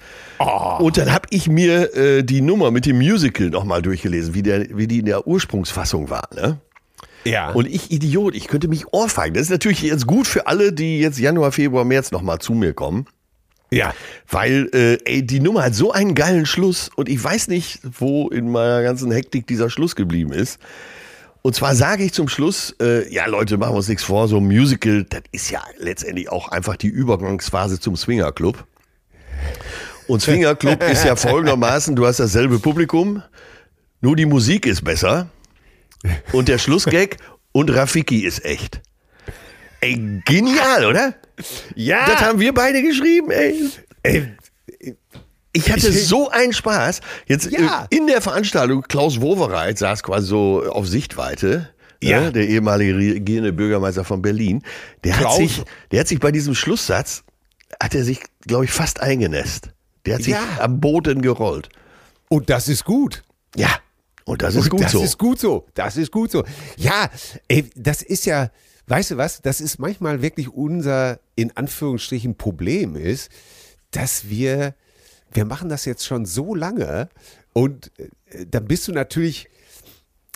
Und dann habe ich mir äh, die Nummer mit dem Musical nochmal durchgelesen, wie, der, wie die in der Ursprungsfassung war. Ne? Ja. Und ich, Idiot, ich könnte mich ohrfeigen. Das ist natürlich jetzt gut für alle, die jetzt Januar, Februar, März nochmal zu mir kommen. Ja. Weil, äh, ey, die Nummer hat so einen geilen Schluss und ich weiß nicht, wo in meiner ganzen Hektik dieser Schluss geblieben ist. Und zwar sage ich zum Schluss, äh, ja Leute, machen wir uns nichts vor, so ein Musical, das ist ja letztendlich auch einfach die Übergangsphase zum Swingerclub. Und Swingerclub ist ja *laughs* folgendermaßen, du hast dasselbe Publikum, nur die Musik ist besser und der Schlussgag und Rafiki ist echt. Ey, genial, oder? Ja. Das haben wir beide geschrieben, ey. Ey, Ich hatte so einen Spaß. Jetzt Ja. äh, in der Veranstaltung, Klaus Wowereit saß quasi so auf Sichtweite. Ja. Ne, der ehemalige regierende Bürgermeister von Berlin. Der hat, sich, der hat sich bei diesem Schlusssatz, hat er sich, glaube ich, fast eingenässt. Der hat sich Ja. am Boden gerollt. Und das ist gut. Ja, und das ist Und gut das so. ist gut so. Das ist gut so. Ja, ey, das ist ja, weißt du was, das ist manchmal wirklich unser, in Anführungsstrichen, Problem ist, dass wir, wir machen das jetzt schon so lange und äh, dann bist du natürlich,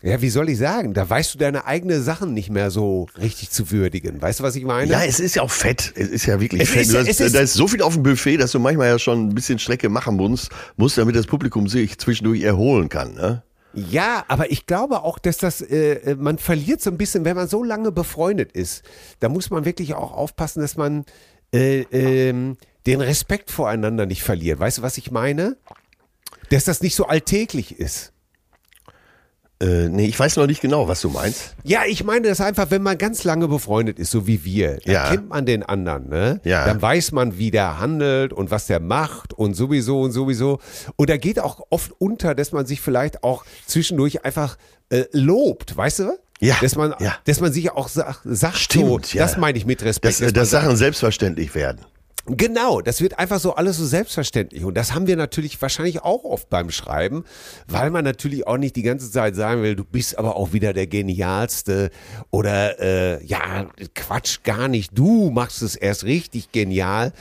ja, wie soll ich sagen, da weißt du deine eigenen Sachen nicht mehr so richtig zu würdigen. Weißt du, was ich meine? ja, es ist ja auch fett. Es ist ja wirklich Es fett. ist hast, ist- da ist so viel auf dem Buffet, dass du manchmal ja schon ein bisschen Strecke machen musst, musst damit das Publikum sich zwischendurch erholen kann. Ne? Ja, aber ich glaube auch, dass das, äh, äh, man verliert so ein bisschen, wenn man so lange befreundet ist. Da muss man wirklich auch aufpassen, dass man äh, ähm, den Respekt voreinander nicht verliert. Weißt du, was ich meine? Dass das nicht so alltäglich ist. Äh, nee, ich weiß noch nicht genau, was du meinst. Ja, ich meine das einfach, wenn man ganz lange befreundet ist, so wie wir, dann Ja. kennt man den anderen, ne? Ja. Dann weiß man, wie der handelt und was der macht und sowieso und sowieso. Und da geht auch oft unter, dass man sich vielleicht auch zwischendurch einfach äh, lobt, weißt du? Ja, Dass man, ja. dass man sich auch sagt, sagt Stimmt, so, ja. das meine ich mit Respekt. Dass, dass dass sagt, Sachen selbstverständlich werden. Genau, das wird einfach so alles so selbstverständlich. Und das haben wir natürlich wahrscheinlich auch oft beim Schreiben, weil man natürlich auch nicht die ganze Zeit sagen will, du bist aber auch wieder der Genialste oder äh, ja, Quatsch gar nicht, du machst es erst richtig genial.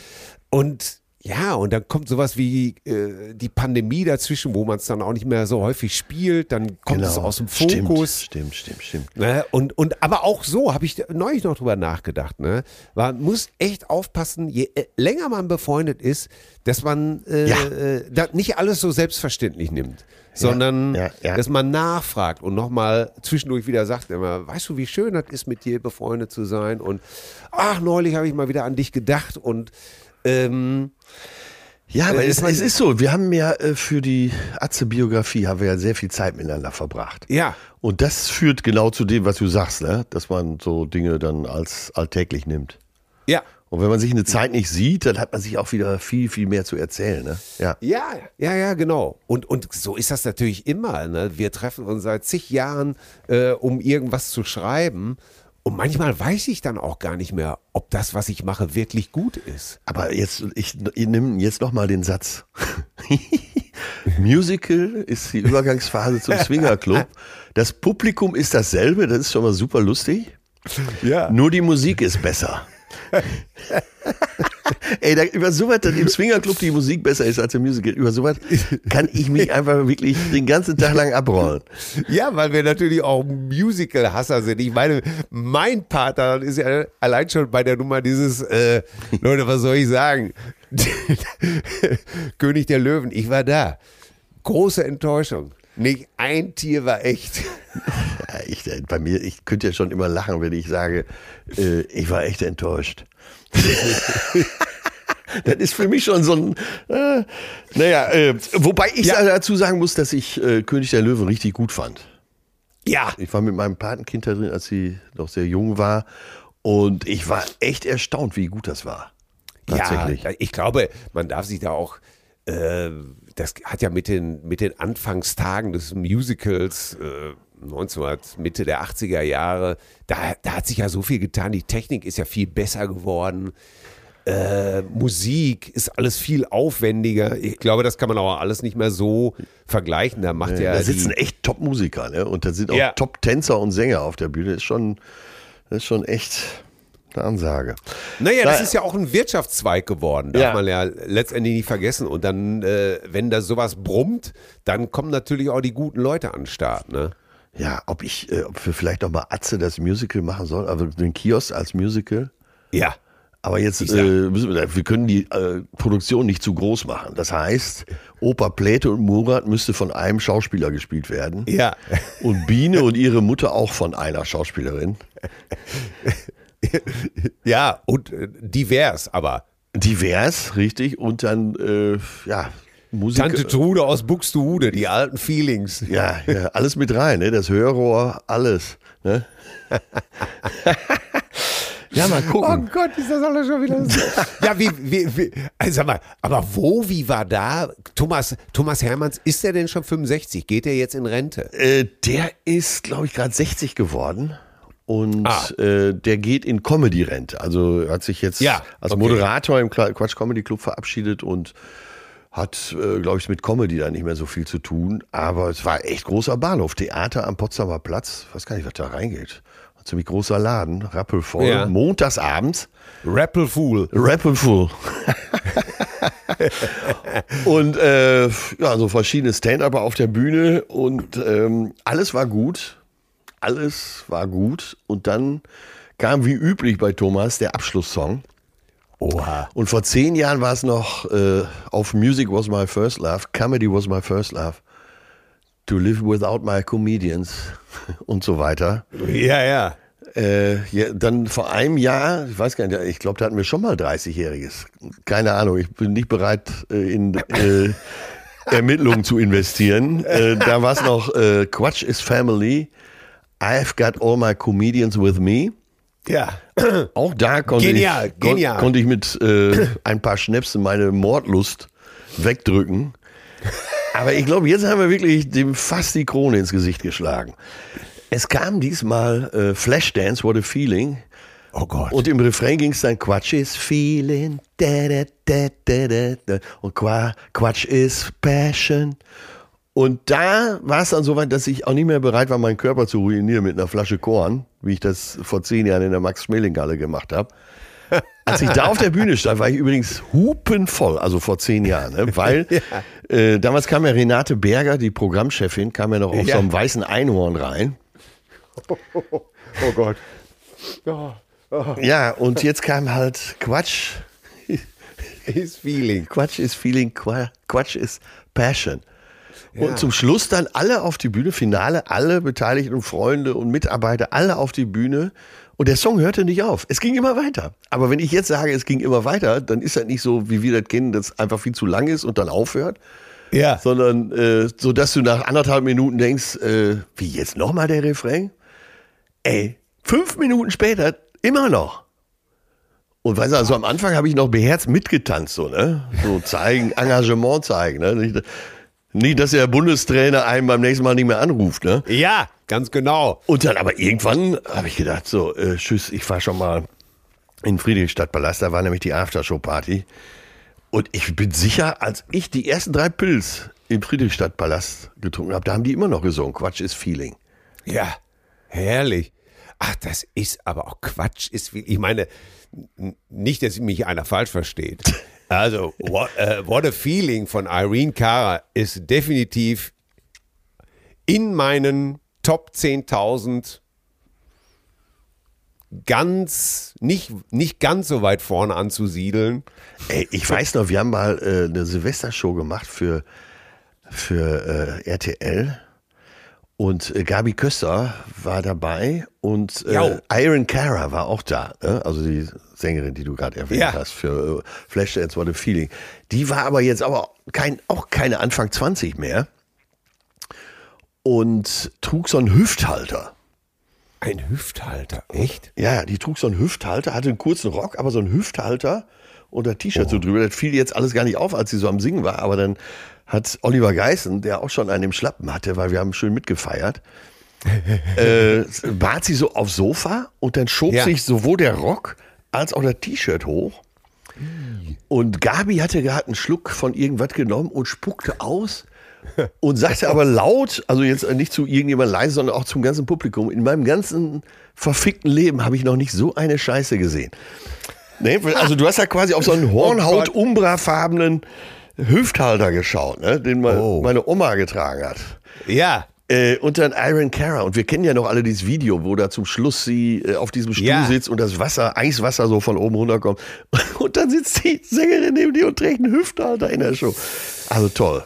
Und ja, und dann kommt sowas wie äh, die Pandemie dazwischen, wo man es dann auch nicht mehr so häufig spielt, dann kommt es aus dem Fokus. Stimmt, stimmt, stimmt. stimmt. Ne? Und, und aber auch so habe ich neulich noch drüber nachgedacht. Ne? Man muss echt aufpassen, je äh, länger man befreundet ist, dass man äh, Ja. äh, da nicht alles so selbstverständlich nimmt, sondern ja, ja. dass man nachfragt und nochmal zwischendurch wieder sagt, immer, weißt du, wie schön das ist, mit dir befreundet zu sein und ach, neulich habe ich mal wieder an dich gedacht und ähm, Ja, aber Äh, es, es ist so, wir haben ja äh, für die Atze-Biografie haben wir ja sehr viel Zeit miteinander verbracht. ja, Und das führt genau zu dem, was du sagst, ne? dass man so Dinge dann als alltäglich nimmt. ja. Und wenn man sich eine Zeit nicht sieht, dann hat man sich auch wieder viel, viel mehr zu erzählen. Ne? Ja. Ja, ja, ja, genau. Und, und so ist das natürlich immer. Ne? Wir treffen uns seit zig Jahren, äh, um irgendwas zu schreiben. Und manchmal weiß ich dann auch gar nicht mehr, ob das, was ich mache, wirklich gut ist. Aber jetzt, ich, ich nehme jetzt nochmal den Satz. *laughs* Musical ist die Übergangsphase zum *laughs* Swingerclub. Das Publikum ist dasselbe, das ist schon mal super lustig. Ja. Nur die Musik ist besser. *laughs* Ey, da, über sowas, dass im Swingerclub die Musik besser ist als im Musical, über sowas kann ich mich *laughs* einfach wirklich den ganzen Tag lang abrollen. Ja, weil wir natürlich auch Musical-Hasser sind. Ich meine, mein Partner ist ja allein schon bei der Nummer dieses, äh, Leute, was soll ich sagen? *laughs* König der Löwen, ich war da. Große Enttäuschung. Nicht ein Tier war echt. *laughs* Ja, ich, äh, bei mir, ich könnte ja schon immer lachen, wenn ich sage, äh, ich war echt enttäuscht. *laughs* das ist für mich schon so ein, äh, naja, äh, wobei ich Ja. dazu sagen muss, dass ich äh, König der Löwen richtig gut fand. Ja. Ich war mit meinem Patenkind da drin, als sie noch sehr jung war. Und ich war echt erstaunt, wie gut das war. Tatsächlich. Ja, ich glaube, man darf sich da auch, äh, das hat ja mit den, mit den Anfangstagen des Musicals äh, 1900, Mitte der 80er Jahre, da, da hat sich ja so viel getan. Die Technik ist ja viel besser geworden. Äh, Musik ist alles viel aufwendiger. Ich glaube, das kann man auch alles nicht mehr so vergleichen. Da macht ja. da die- sitzen echt Top-Musiker, ne? Und da sind auch Ja. Top-Tänzer und Sänger auf der Bühne. Ist schon, das ist schon echt eine Ansage. Naja, das Na- ist ja auch ein Wirtschaftszweig geworden, darf Ja. man ja letztendlich nicht vergessen. Und dann, äh, wenn da sowas brummt, dann kommen natürlich auch die guten Leute an den Start. Ne? Ja, ob ich, äh, ob wir vielleicht noch mal Atze das Musical machen sollen, also den Kiosk als Musical. Ja. Aber jetzt äh, müssen wir, wir können die äh, Produktion nicht zu groß machen. Das heißt, Opa Pläte und Murat müsste von einem Schauspieler gespielt werden. Ja. Und Biene und ihre Mutter auch von einer Schauspielerin. *laughs* *laughs* Ja, und äh, divers, aber. Divers, richtig. Und dann, äh, ja, Musik. Tante Trude aus Buxtehude, die alten Feelings. Ja, ja, alles mit rein, ne? Das Hörrohr, alles. Ne? *laughs* ja, mal Oh gucken. Gott, ist das alles schon wieder so. *laughs* ja, wie, wie, wie also sag mal, aber wo, wie war da Thomas, Thomas Hermanns, ist der denn schon 65? Geht er jetzt in Rente? Äh, der ist, glaube ich, gerade 60 geworden. Und Ah. äh, der geht in Comedy-Rente. Also hat sich jetzt Ja, als okay. Moderator im Quatsch Comedy Club verabschiedet und hat, äh, glaube ich, mit Comedy da nicht mehr so viel zu tun. Aber es war echt großer Bahnhof. Theater am Potsdamer Platz. Ich weiß gar nicht, was da reingeht. Ein ziemlich großer Laden, rappelvoll. Ja. Montagsabends. Rappel Fool. Rappelful. *laughs* und äh, ja, so verschiedene Stand-Upper auf der Bühne und ähm, alles war gut. Alles war gut. Und dann kam wie üblich bei Thomas der Abschlusssong. Oha. Und vor zehn Jahren war es noch äh, auf Music was my first love, Comedy was my first love, To live without my comedians *laughs* und so weiter. Ja, ja. Äh, ja, dann vor einem Jahr, ich weiß gar nicht, ich glaube, da hatten wir schon mal 30-Jähriges. Keine Ahnung, ich bin nicht bereit, äh, in äh, Ermittlungen zu investieren. Äh, da war es noch äh, Quatsch is Family. I've got all my comedians with me. Ja. Auch da konnte Genial, ich, genial. konnte ich mit äh, ein paar Schnäpsen meine Mordlust wegdrücken. Aber ich glaube, jetzt haben wir wirklich dem fast die Krone ins Gesicht geschlagen. Es kam diesmal äh, Flashdance, What a Feeling. Oh Gott. Und im Refrain ging es dann Quatsch is Feeling. Da, da, da, da, da, da. Und Qua, Quatsch is Passion. Und da war es dann so weit, dass ich auch nicht mehr bereit war, meinen Körper zu ruinieren mit einer Flasche Korn, wie ich das vor zehn Jahren in der Max-Schmeling-Halle gemacht habe. *laughs* Als ich da auf der Bühne stand, war ich übrigens hupenvoll, also vor zehn Jahren, ne? weil *laughs* äh, damals kam ja Renate Berger, die Programmchefin, kam ja noch auf Ja. so einem weißen Einhorn rein. *laughs* oh Gott. Ja, und jetzt kam halt Quatsch, His Feeling. Quatsch ist Feeling, Qua- Quatsch ist Passion. Ja. Und zum Schluss dann alle auf die Bühne, Finale, alle Beteiligten und Freunde und Mitarbeiter, alle auf die Bühne. Und der Song hörte nicht auf. Es ging immer weiter. Aber wenn ich jetzt sage, es ging immer weiter, dann ist das nicht so, wie wir das kennen, dass einfach viel zu lang ist und dann aufhört, Ja. sondern äh, so, dass du nach anderthalb Minuten denkst, äh, wie jetzt nochmal der Refrain? Ey, fünf Minuten später immer noch. Und weißt du, also am Anfang habe ich noch beherzt mitgetanzt, so, ne? So zeigen, Engagement zeigen, ne? Nicht, dass der Bundestrainer einen beim nächsten Mal nicht mehr anruft, ne? Ja, ganz genau. Und dann aber irgendwann habe ich gedacht, so, äh, tschüss, ich fahr schon mal in den Friedrichstadtpalast, da war nämlich die Aftershow-Party. Und ich bin sicher, als ich die ersten drei Pilz im Friedrichstadtpalast getrunken habe, da haben die immer noch gesungen, Quatsch ist Feeling. Ja, herrlich. Ach, das ist aber auch Quatsch. Ist wie, ich meine, nicht, dass mich einer falsch versteht. *laughs* Also, what, äh, what a Feeling von Irene Cara ist definitiv in meinen Top 10.000 ganz, nicht, nicht ganz so weit vorne anzusiedeln. Ey, ich weiß noch, wir haben mal äh, eine Silvestershow gemacht für, für äh, RTL. Und äh, Gabi Köster war dabei und äh. Iron Cara war auch da, ne? also die Sängerin, die du gerade erwähnt Ja. hast für äh, Flashdance What a Feeling. Die war aber jetzt aber kein, auch keine Anfang 20 mehr und trug so einen Hüfthalter. Ein Hüfthalter, echt? Ja, die trug so einen Hüfthalter, hatte einen kurzen Rock, aber so einen Hüfthalter und ein T-Shirt Oh. so drüber. Das fiel jetzt alles gar nicht auf, als sie so am Singen war. Aber dann hat Oliver Geißen, der auch schon einen im Schlappen hatte, weil wir haben schön mitgefeiert, *laughs* äh, bat sie so aufs Sofa und dann schob Ja. sich sowohl der Rock als auch das T-Shirt hoch. Und Gabi hatte gerade einen Schluck von irgendwas genommen und spuckte aus *laughs* und sagte aber laut, also jetzt nicht zu irgendjemand leise, sondern auch zum ganzen Publikum, in meinem ganzen verfickten Leben habe ich noch nicht so eine Scheiße gesehen. Nee, also du hast ja quasi auf so einen Hornhaut-Umbra-farbenen Hüfthalter geschaut, ne, den me- Oh. meine Oma getragen hat. Ja. Äh, und dann Iron Cara. Und wir kennen ja noch alle dieses Video, wo da zum Schluss sie äh, auf diesem Stuhl Ja. sitzt und das Wasser, Eiswasser so von oben runterkommt. *laughs* Und dann sitzt die Sängerin neben dir und trägt einen Hüfthalter in der Show. Also toll.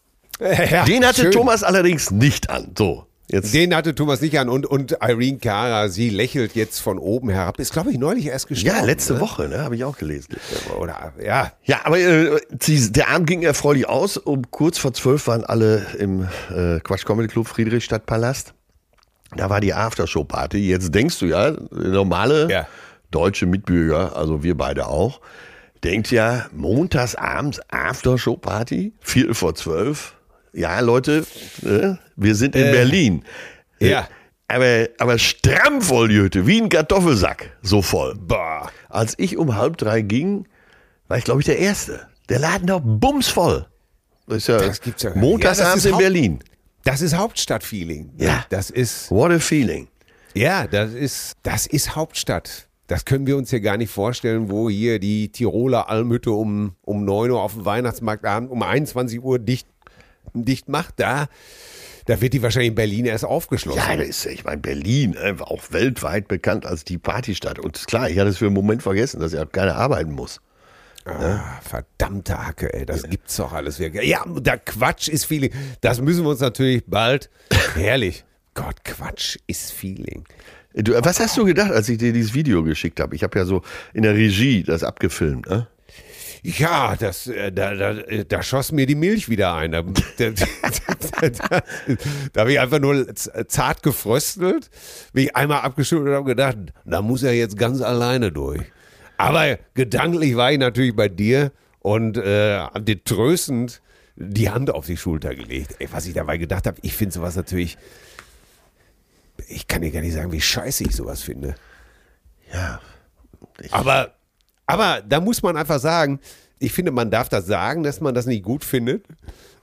*laughs* ja Den hatte schön. Thomas allerdings nicht an. So, jetzt. Den hatte Thomas nicht an und, und Irene Cara, sie lächelt jetzt von oben herab. Ist, glaube ich, neulich erst gestorben. ja, letzte ne? Woche, ne, habe ich auch gelesen. Oder, ja. Ja, aber äh, der Abend ging erfreulich aus. Um kurz vor zwölf waren alle im äh, Quatsch Comedy Club Friedrichstadtpalast. Da war die Aftershow-Party. Jetzt denkst du ja, normale Ja. deutsche Mitbürger, also wir beide auch, denkt ja, montags abends Aftershow-Party, Viertel vor zwölf. Ja, Leute, äh, wir sind in Berlin. Ja. Aber, aber stramm voll Hütte, wie ein Kartoffelsack, so voll. Boah. Als ich um halb drei ging, war ich, glaube ich, der Erste. Der Laden war bumsvoll. Das ist ja, Das gibt's ja gar nicht. montags Ja, in Haupt- Berlin. Das ist Hauptstadtfeeling. Ja. Das ist, What a feeling. ja, das ist, das ist Hauptstadt. Das können wir uns hier gar nicht vorstellen, wo hier die Tiroler Almhütte um, um 9 Uhr auf dem Weihnachtsmarktabend um 21 Uhr dicht, dicht macht. Da, da wird die wahrscheinlich in Berlin erst aufgeschlossen. Ja, das ist, ich meine, Berlin, äh, auch weltweit bekannt als die Partystadt. Und klar, ich hatte es für einen Moment vergessen, dass ich auch keiner arbeiten muss. Ah, verdammte Hacke, ey, das gibt's doch alles. wirklich. Ja, der Quatsch ist Feeling. Das müssen wir uns natürlich bald. *laughs* Herrlich. Gott, Quatsch ist Feeling. Du, was hast du gedacht, als ich dir dieses Video geschickt habe? Ich habe ja so in der Regie das abgefilmt. Ne? Ja, das, äh, da, da, da schoss mir die Milch wieder ein. Da, da, da, da, da habe ich einfach nur zart gefröstelt, bin ich einmal abgeschüttelt und habe gedacht, da muss er jetzt ganz alleine durch. Aber gedanklich war ich natürlich bei dir und äh, dir tröstend die Hand auf die Schulter gelegt. Ey, was ich dabei gedacht habe, ich finde sowas natürlich, ich kann dir gar nicht sagen, wie scheiße ich sowas finde. Ja. Aber, aber da muss man einfach sagen, ich finde, man darf das sagen, dass man das nicht gut findet.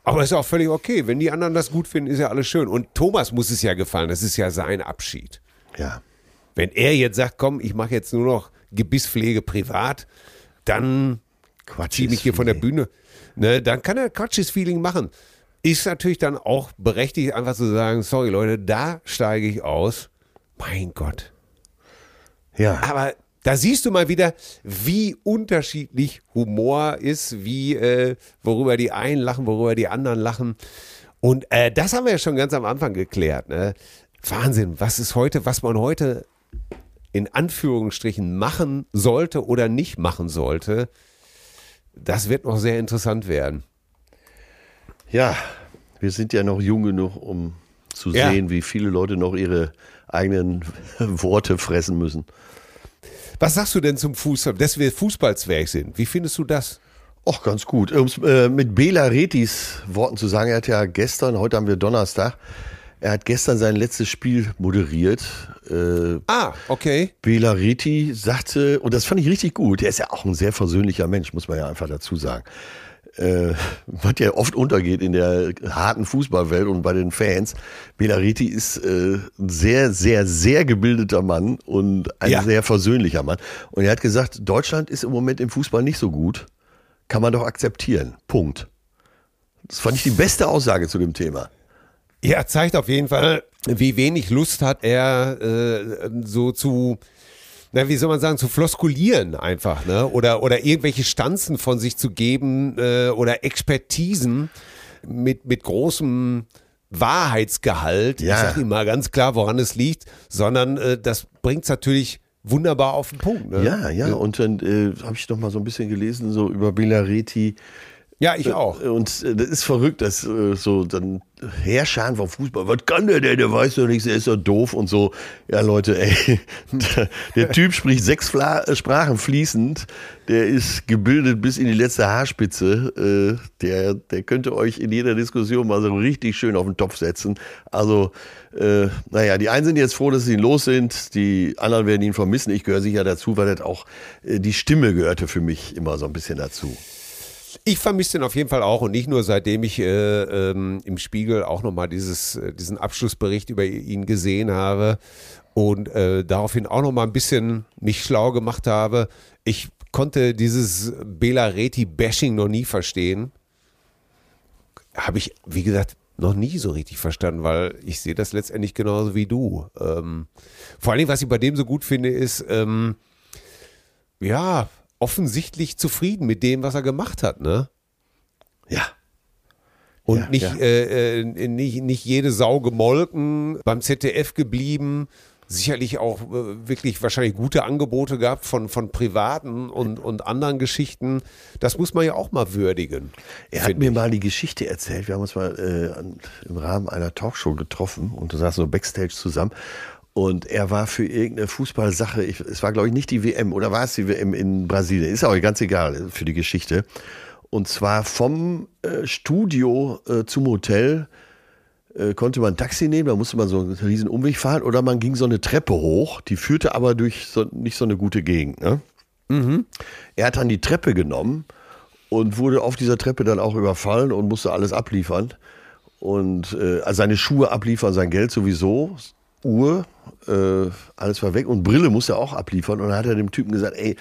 Aber ist auch völlig okay. Wenn die anderen das gut finden, ist ja alles schön. Und Thomas muss es ja gefallen. Das ist ja sein Abschied. Ja. Wenn er jetzt sagt, komm, ich mache jetzt nur noch Gebisspflege privat, dann Quatsch zieh mich hier von der. Bühne. Ne, dann kann er Quatsches Feeling machen. Ist natürlich dann auch berechtigt, einfach zu sagen, sorry Leute, da steige ich aus. Mein Gott. Ja. Aber da siehst du mal wieder, wie unterschiedlich Humor ist, wie äh, worüber die einen lachen, worüber die anderen lachen. Und äh, das haben wir ja schon ganz am Anfang geklärt. Ne? Wahnsinn, was ist heute, was man heute in Anführungsstrichen machen sollte oder nicht machen sollte. Das wird noch sehr interessant werden. Ja, wir sind ja noch jung genug, um zu Ja. sehen, wie viele Leute noch ihre eigenen *laughs* Worte fressen müssen. Was sagst du denn zum Fußball, dass wir Fußballzwerg sind? Wie findest du das? Ach, ganz gut. Um es äh, mit Bela Retis Worten zu sagen, er hat ja gestern, heute haben wir Donnerstag, er hat gestern sein letztes Spiel moderiert. Äh, Ah, okay. Bela Reti sagte, und das fand ich richtig gut, er ist ja auch ein sehr versöhnlicher Mensch, muss man ja einfach dazu sagen. Äh, was ja oft untergeht in der harten Fußballwelt und bei den Fans. Bela Reti ist äh, ein sehr, sehr, sehr gebildeter Mann und ein Ja. sehr versöhnlicher Mann. Und er hat gesagt, Deutschland ist im Moment im Fußball nicht so gut. Kann man doch akzeptieren. Punkt. Das fand ich die beste Aussage zu dem Thema. Ja, zeigt auf jeden Fall, wie wenig Lust hat er äh, so zu, na, wie soll man sagen, zu floskulieren einfach, ne? Oder, oder irgendwelche Stanzen von sich zu geben äh, oder Expertisen mit, mit großem Wahrheitsgehalt. Ja. Ich sag ihm mal ganz klar, woran es liegt, sondern äh, das bringt's natürlich wunderbar auf den Punkt. Ne? Ja, ja. Und dann äh, habe ich noch mal so ein bisschen gelesen, so über Bela Reti. Ja, ich auch. Und äh, das ist verrückt, dass äh, so dann Herrscher vom Fußball, was kann der denn? Der weiß doch nichts, der ist doch doof und so. Ja, Leute, ey, *laughs* der, Typ spricht sechs äh, Sprachen fließend, der ist gebildet bis in die letzte Haarspitze. Äh, der, der könnte euch in jeder Diskussion mal so richtig schön auf den Topf setzen. Also, äh, naja, die einen sind jetzt froh, dass sie ihn los sind, die anderen werden ihn vermissen. Ich gehöre sicher dazu, weil das auch äh, die Stimme gehörte für mich immer so ein bisschen dazu. Ich vermisse den auf jeden Fall auch und nicht nur seitdem ich äh, ähm, im Spiegel auch nochmal dieses, äh, diesen Abschlussbericht über ihn gesehen habe und äh, daraufhin auch nochmal ein bisschen mich schlau gemacht habe. Ich konnte dieses Bela Reti-Bashing noch nie verstehen. Habe ich, wie gesagt, noch nie so richtig verstanden, weil ich sehe das letztendlich genauso wie du. Ähm, vor allem, was ich bei dem so gut finde, ist, ähm, ja, offensichtlich zufrieden mit dem, was er gemacht hat, ne? Ja. Und Ja, nicht, ja. Äh, äh, nicht, nicht jede Sau gemolken, beim ZDF geblieben, sicherlich auch äh, wirklich wahrscheinlich gute Angebote gehabt von, von privaten und, und anderen Geschichten. Das muss man ja auch mal würdigen. Er hat mir ich. mal die Geschichte erzählt. Wir haben uns mal äh, im Rahmen einer Talkshow getroffen und da saßen so Backstage zusammen. Und er war für irgendeine Fußballsache, ich, es war glaube ich nicht die WM oder war es die WM in Brasilien, ist auch ganz egal für die Geschichte. Und zwar vom äh, Studio äh, zum Hotel äh, konnte man ein Taxi nehmen, da musste man so einen riesen Umweg fahren oder man ging so eine Treppe hoch, die führte aber durch so, nicht so eine gute Gegend. Ne? Er hat dann die Treppe genommen und wurde auf dieser Treppe dann auch überfallen und musste alles abliefern. Und äh, also seine Schuhe abliefern, sein Geld sowieso, Uhr, äh, alles war weg und Brille musste er auch abliefern. Und dann hat er dem Typen gesagt, ey,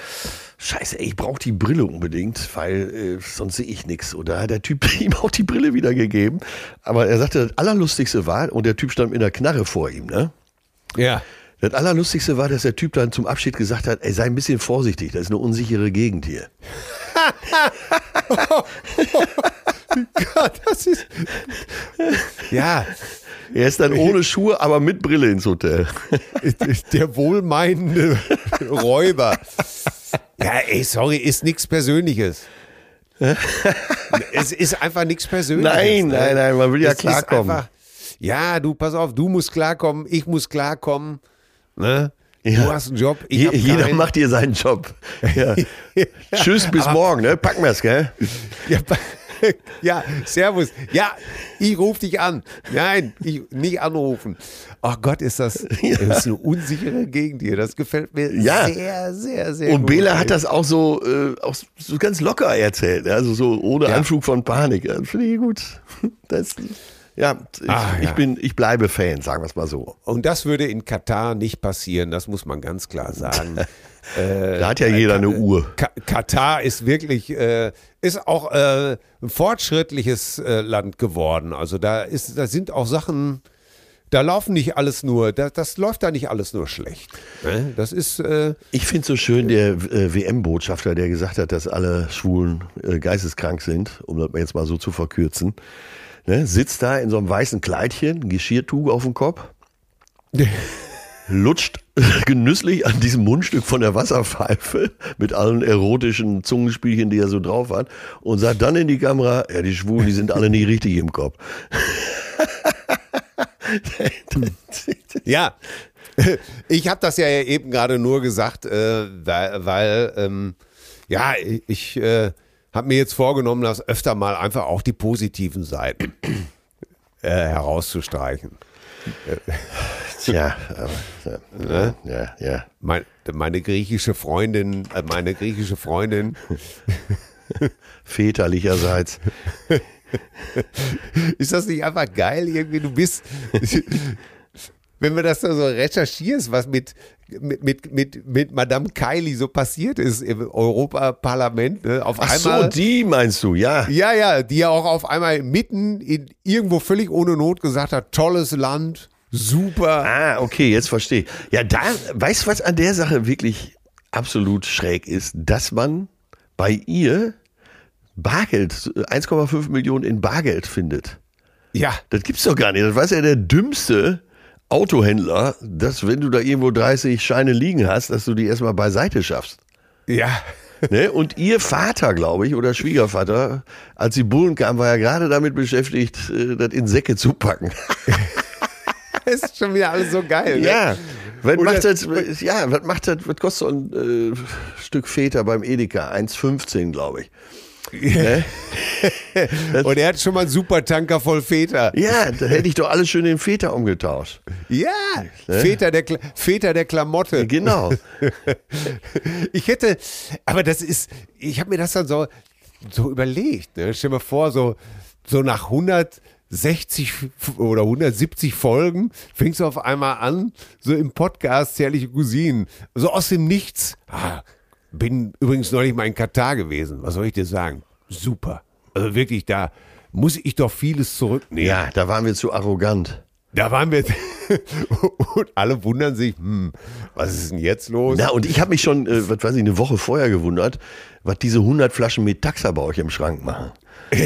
scheiße, ey, ich brauche die Brille unbedingt, weil äh, sonst sehe ich nichts. Und da hat der Typ ihm auch die Brille wieder gegeben. Aber er sagte, das Allerlustigste war, und der Typ stand mit einer Knarre vor ihm, ne? Ja. Das Allerlustigste war, dass der Typ dann zum Abschied gesagt hat, ey, sei ein bisschen vorsichtig, das ist eine unsichere Gegend hier. Gott, das ist. Ja, Er ist dann ohne Schuhe, aber mit Brille ins Hotel. der wohlmeinende Räuber. Ja, ey, sorry, ist nichts Persönliches. es ist einfach nichts Persönliches. Nein, ne? nein, nein, man will ja Es klarkommen. einfach- Ja, du, pass auf, du musst klarkommen, ich muss klarkommen. Ne? Ja. Du hast einen Job, ich Je, jeder keinen. macht hier seinen Job. Ja. *laughs* Tschüss, bis morgen, ne? Packen wir's, gell? Ja, *laughs* ja, servus. Ja, ich rufe dich an. Nein, ich, nicht anrufen. Ach Gott, ist das, *laughs* das ist eine unsichere Gegend hier. Das gefällt mir Ja. sehr, sehr, sehr Und gut. Bela hat das auch so, äh, auch so ganz locker erzählt, ne? also so ohne Ja. Anflug von Panik. Ja, Finde ich gut. Das, ja, ich, Ah, ich ja. bin, ich bleibe Fan, sagen wir es mal so. Und das würde in Katar nicht passieren, das muss man ganz klar sagen. *laughs* Da hat ja jeder eine Uhr. Ka Katar ist wirklich, äh, ist auch äh, ein fortschrittliches äh, Land geworden. Also da ist, da sind auch Sachen, da laufen nicht alles nur, da, das läuft da nicht alles nur schlecht. Ne? Das ist, äh, Ich finde so schön, der äh, WM-Botschafter, der gesagt hat, dass alle Schwulen äh, geisteskrank sind, um das jetzt mal so zu verkürzen, ne, sitzt da in so einem weißen Kleidchen, Geschirrtuch auf dem Kopf, lutscht *laughs* genüsslich an diesem Mundstück von der Wasserpfeife mit allen erotischen Zungenspielchen, die er so drauf hat, und sagt dann in die Kamera, ja, die Schwulen, die sind alle nicht richtig im Kopf. *laughs* Ja, ich habe das ja eben gerade nur gesagt, äh, weil, weil ähm, ja, ich äh, habe mir jetzt vorgenommen, das öfter mal einfach auch die positiven Seiten äh, herauszustreichen. Tja, aber, ja, ja, ja. Mein, meine griechische Freundin, äh, meine griechische Freundin, väterlicherseits. ist das nicht einfach geil irgendwie? Du bist, *laughs* wenn man das da so recherchierst, was mit, mit, mit, mit, mit Madame Kylie so passiert ist im Europaparlament, ne? auf Ach so, einmal. die meinst du, ja. Ja, ja, die ja auch auf einmal mitten in irgendwo völlig ohne Not gesagt hat, tolles Land, super. Ah, okay, jetzt verstehe ich. Ja, da, weißt du, was an der Sache wirklich absolut schräg ist? Dass man bei ihr Bargeld, 1,5 Millionen in Bargeld findet. Ja, Das gibt's doch gar nicht. Das weiß ja der dümmste Autohändler, dass wenn du da irgendwo 30 Scheine liegen hast, dass du die erstmal beiseite schaffst. ja. Ne? Und ihr Vater, glaube ich, oder Schwiegervater, als die Bullen kamen, war ja gerade damit beschäftigt, äh, das in Säcke zu packen. Das *laughs* ist schon wieder alles so geil. Ne? Ja. Was Oder- macht das, ja, was macht das, was kostet so ein äh, Stück Feta beim Edeka? 1,15, glaube ich. Ne? *laughs* Und er hat schon mal einen Supertanker voll Väter. Ja, da hätte ich doch alles schön in Feta umgetauscht. Ja, Väter der, Kla Väter der Klamotte. Genau. *laughs* Ich hätte, aber das ist, ich habe mir das dann so, so überlegt. Ne? Stell dir mal vor, so, so nach 160 oder 170 Folgen fängst du auf einmal an, so im Podcast Zärtliche Cousinen, so aus dem Nichts. Ah, bin übrigens neulich mal in Katar gewesen. Was soll ich dir sagen? Super. Also wirklich, da muss ich doch vieles zurücknehmen. Ja, da waren wir zu arrogant. Da waren wir *laughs* und alle wundern sich, hm, was ist denn jetzt los? Na, und ich habe mich schon, äh, was weiß ich, eine Woche vorher gewundert, was diese 100 Flaschen Metaxa bei euch im Schrank machen. *laughs*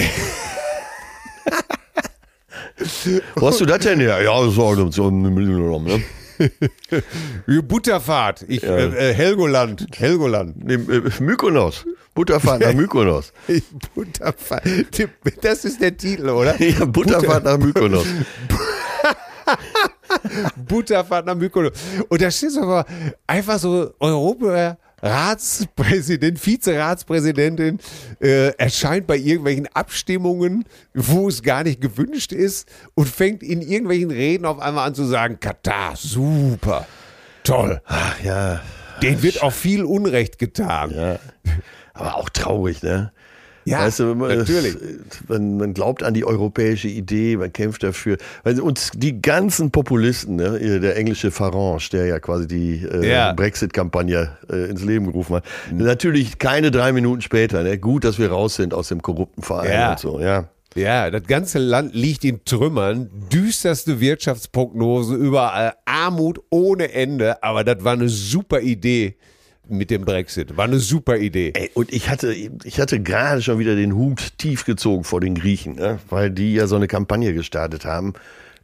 Wo hast du das denn her? Ja, so ein Million, ne? *laughs* Butterfahrt. Ich, äh, äh, Helgoland. Helgoland. Nee, äh, Mykonos. Butterfahrt nach *laughs* Mykonos. Butterfahrt. *laughs* Das ist der Titel, oder? Ja, Butterfahrt nach Mykonos. Butterfahrt nach Mykonos. Und da steht aber einfach so Europaratspräsident, Vizeratspräsidentin äh, erscheint bei irgendwelchen Abstimmungen, wo es gar nicht gewünscht ist und fängt in irgendwelchen Reden auf einmal an zu sagen, Katar, super, toll. Ach ja, Den wird auch viel Unrecht getan. ja. Aber auch traurig, ne? Ja, weißt du, man, natürlich. Man, man glaubt an die europäische Idee, man kämpft dafür. Uns die ganzen Populisten, ne, der englische Farage, der ja quasi die äh, Ja. Brexit-Kampagne äh, ins Leben gerufen hat, natürlich keine drei Minuten später. Ne, gut, dass wir raus sind aus dem korrupten Verein Ja. und so. Ja. Ja, das ganze Land liegt in Trümmern, düsterste Wirtschaftsprognose, überall Armut ohne Ende, aber das war eine super Idee mit dem Brexit. War eine super Idee. Ey, und ich hatte, ich hatte gerade schon wieder den Hut tief gezogen vor den Griechen, ne? weil die ja so eine Kampagne gestartet haben.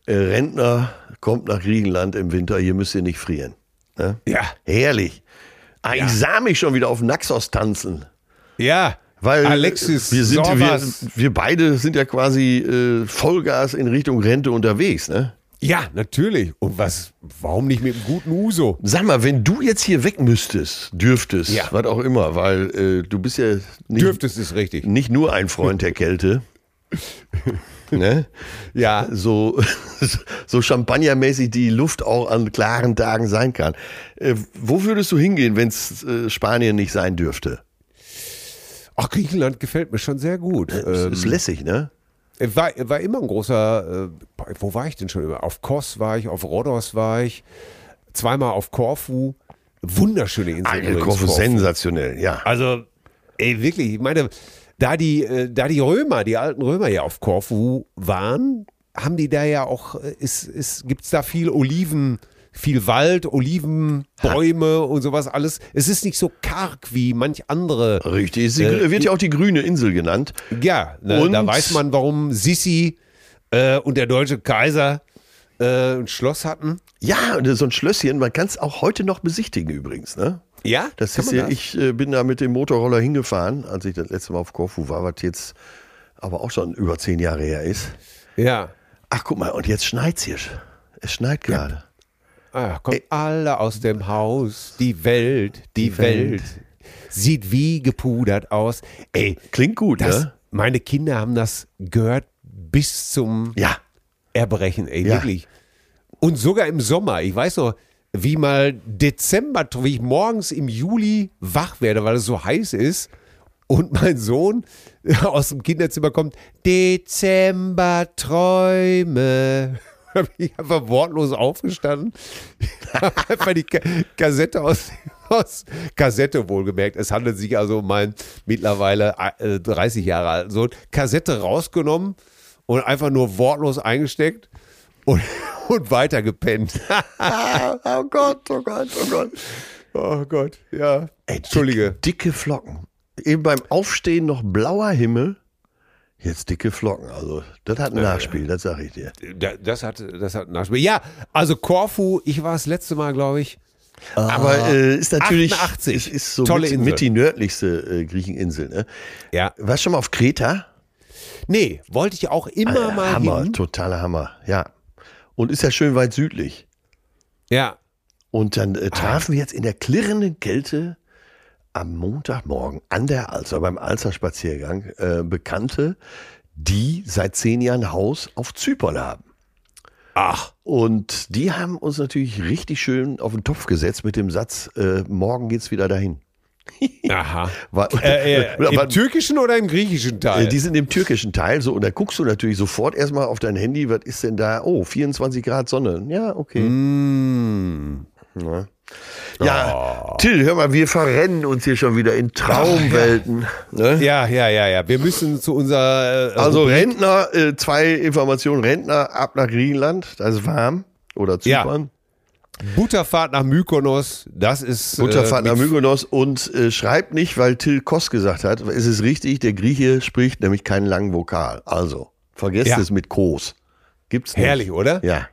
Äh, Rentner kommt nach Griechenland im Winter, hier müsst ihr nicht frieren. Ne? Ja. Herrlich. Ah, Ich sah mich schon wieder auf Naxos tanzen. Ja, Weil Alexis wir, sind, wir, wir beide sind ja quasi äh, Vollgas in Richtung Rente unterwegs. Ne? Ja, natürlich. Und was, warum nicht mit einem guten Uso? Sag mal, wenn du jetzt hier weg müsstest, dürftest, Ja. was auch immer, weil äh, du bist ja nicht, Dürftest es richtig. nicht nur ein Freund der Kälte. *laughs* ne? Ja, So, *laughs* so champagnermäßig die Luft auch an klaren Tagen sein kann. Äh, wo würdest du hingehen, wenn es äh, Spanien nicht sein dürfte? ach, Griechenland gefällt mir schon sehr gut. Das Ähm, ist lässig, ne? War, war immer ein großer, äh, wo war ich denn schon immer? Auf Kos war ich, auf Rhodos war ich, zweimal auf Korfu. Wunderschöne Insel. Alter, Korfu, sensationell, ja. Also, ey, wirklich, ich meine, da die, äh, da die Römer, die alten Römer ja auf Korfu waren, haben die da ja auch, äh, ist, ist, gibt's da viel Oliven, viel Wald, Olivenbäume und sowas alles. Es ist nicht so karg wie manch andere. Richtig, sie Äh, wird ja auch die grüne Insel genannt. Ja, ne, Und- da weiß man, warum Sissi äh, und der deutsche Kaiser äh, ein Schloss hatten. Ja, so ein Schlösschen, man kann es auch heute noch besichtigen übrigens, ne? Ja, Das ist ja, ich äh, bin da mit dem Motorroller hingefahren, als ich das letzte Mal auf Korfu war, was jetzt aber auch schon über zehn Jahre her ist. Ja. Ach, guck mal, und jetzt schneit's hier. Es schneit gerade. Ah, kommt alle aus dem Haus, die Welt, die, Die Welt. Welt. sieht wie gepudert aus. Ey, Klingt gut, das, ne? meine Kinder haben das gehört bis zum Ja. Erbrechen, ey, Ja. wirklich. Und sogar im Sommer. Ich weiß noch, wie mal Dezember, wie ich morgens im Juli wach werde, weil es so heiß ist. Und mein Sohn *laughs* aus dem Kinderzimmer kommt, Dezember Träume. Habe ich einfach wortlos aufgestanden. *laughs* Hab einfach die Ka Kassette aus, aus Kassette wohlgemerkt. Es handelt sich also um meinen mittlerweile äh, 30 Jahre alten Sohn. Kassette rausgenommen und einfach nur wortlos eingesteckt und, *laughs* und weiter gepennt. *laughs* oh Gott, oh Gott, oh Gott. Oh Gott, ja. Ey, Entschuldige. Dicke, dicke Flocken. Eben beim Aufstehen noch blauer Himmel. Jetzt dicke Flocken. Also, das hat ein Nachspiel, das sag ich dir. Da- Das hat, das hat ein Nachspiel. Ja, also Korfu, ich war das letzte Mal, glaube ich, Aber äh, ist natürlich 88. Ist, ist so Tolle mit, Insel. mit die nördlichste äh, Griecheninsel. Ne? Ja. Warst du schon mal auf Kreta? Nee, wollte ich auch immer Äh, mal Hammer, hin. totaler Hammer. Ja. Und ist ja schön weit südlich. Ja. Und dann äh, trafen wir jetzt in der klirrenden Kälte am Montagmorgen an der Alster, beim Alster-Spaziergang, äh, Bekannte, die seit zehn Jahren Haus auf Zypern haben. Ach. Und die haben uns natürlich richtig schön auf den Topf gesetzt mit dem Satz, äh, morgen geht's wieder dahin. Aha. *laughs* War, Äh, äh, *laughs* Im türkischen oder im griechischen Teil? Äh, Die sind im türkischen Teil so und da guckst du natürlich sofort erstmal auf dein Handy, was ist denn da? Oh, 24 Grad Sonne. Ja, okay. Mm. Ja, ja Till, hör mal, wir verrennen uns hier schon wieder in Traumwelten. Ne? Ja, ja, ja, ja. Wir müssen zu unserer. Äh, Also Rentner, äh, zwei Informationen. Rentner ab nach Griechenland, da ist warm. Oder Ja. Zypern. Butterfahrt nach Mykonos. Das ist. Butterfahrt äh, nach Mykonos und äh, schreibt nicht, weil Till Koss gesagt hat, es ist richtig, der Grieche spricht nämlich keinen langen Vokal. Also, vergesst Ja. es mit Kos. Gibt's nicht. Herrlich, oder? Ja.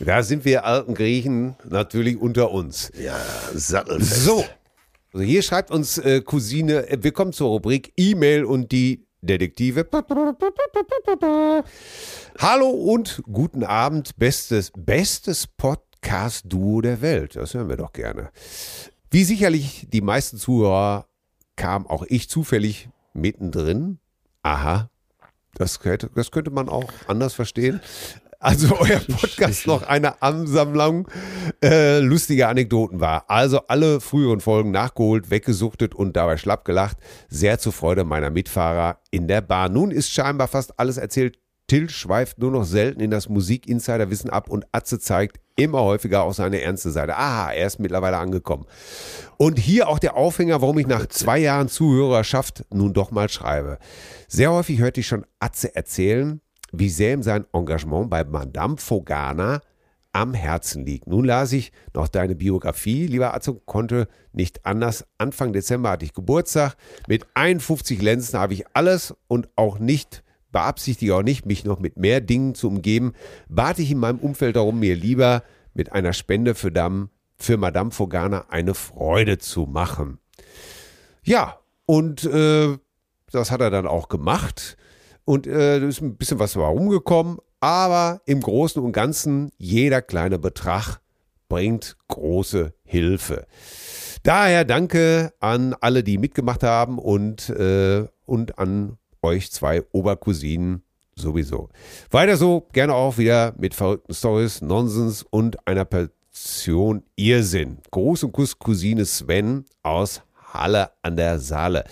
Da sind wir alten Griechen natürlich unter uns. Ja, sattelfest. So. Also hier schreibt uns äh, Cousine, äh, wir kommen zur Rubrik E-Mail und die Detektive. Hallo und guten Abend, bestes, bestes Podcast-Duo der Welt. Das hören wir doch gerne. Wie sicherlich die meisten Zuhörer kam auch ich zufällig mittendrin. Aha, das könnte, das könnte man auch anders verstehen. Also *laughs* euer Podcast noch eine Ansammlung äh, lustiger Anekdoten war. Also alle früheren Folgen nachgeholt, weggesuchtet und dabei schlapp gelacht. Sehr zur Freude meiner Mitfahrer in der Bahn. Nun ist scheinbar fast alles erzählt. Till schweift nur noch selten in das Musik-Insider-Wissen ab und Atze zeigt immer häufiger auch seine ernste Seite. Aha, er ist mittlerweile angekommen. Und hier auch der Aufhänger, warum ich nach zwei Jahren Zuhörerschaft nun doch mal schreibe. Sehr häufig hörte ich schon Atze erzählen, wie sehr ihm sein Engagement bei Madame Fogana am Herzen liegt. Nun las ich noch deine Biografie, lieber Atze, konnte nicht anders. Anfang Dezember hatte ich Geburtstag. Mit 51 Lenzen habe ich alles und auch nicht, beabsichtige auch nicht, mich noch mit mehr Dingen zu umgeben. Bat ich in meinem Umfeld darum, mir lieber mit einer Spende für, Dam, für Madame Fogana eine Freude zu machen. Ja, und äh, das hat er dann auch gemacht. Und äh, ist ein bisschen was herumgekommen. Aber im Großen und Ganzen, jeder kleine Betrag bringt große Hilfe. Daher danke an alle, die mitgemacht haben und, äh, und an euch zwei Obercousinen sowieso. Weiter so, gerne auch wieder mit verrückten Stories, Nonsens und einer Portion Irrsinn. Gruß und Kuss Cousine Sven aus Halle an der Saale.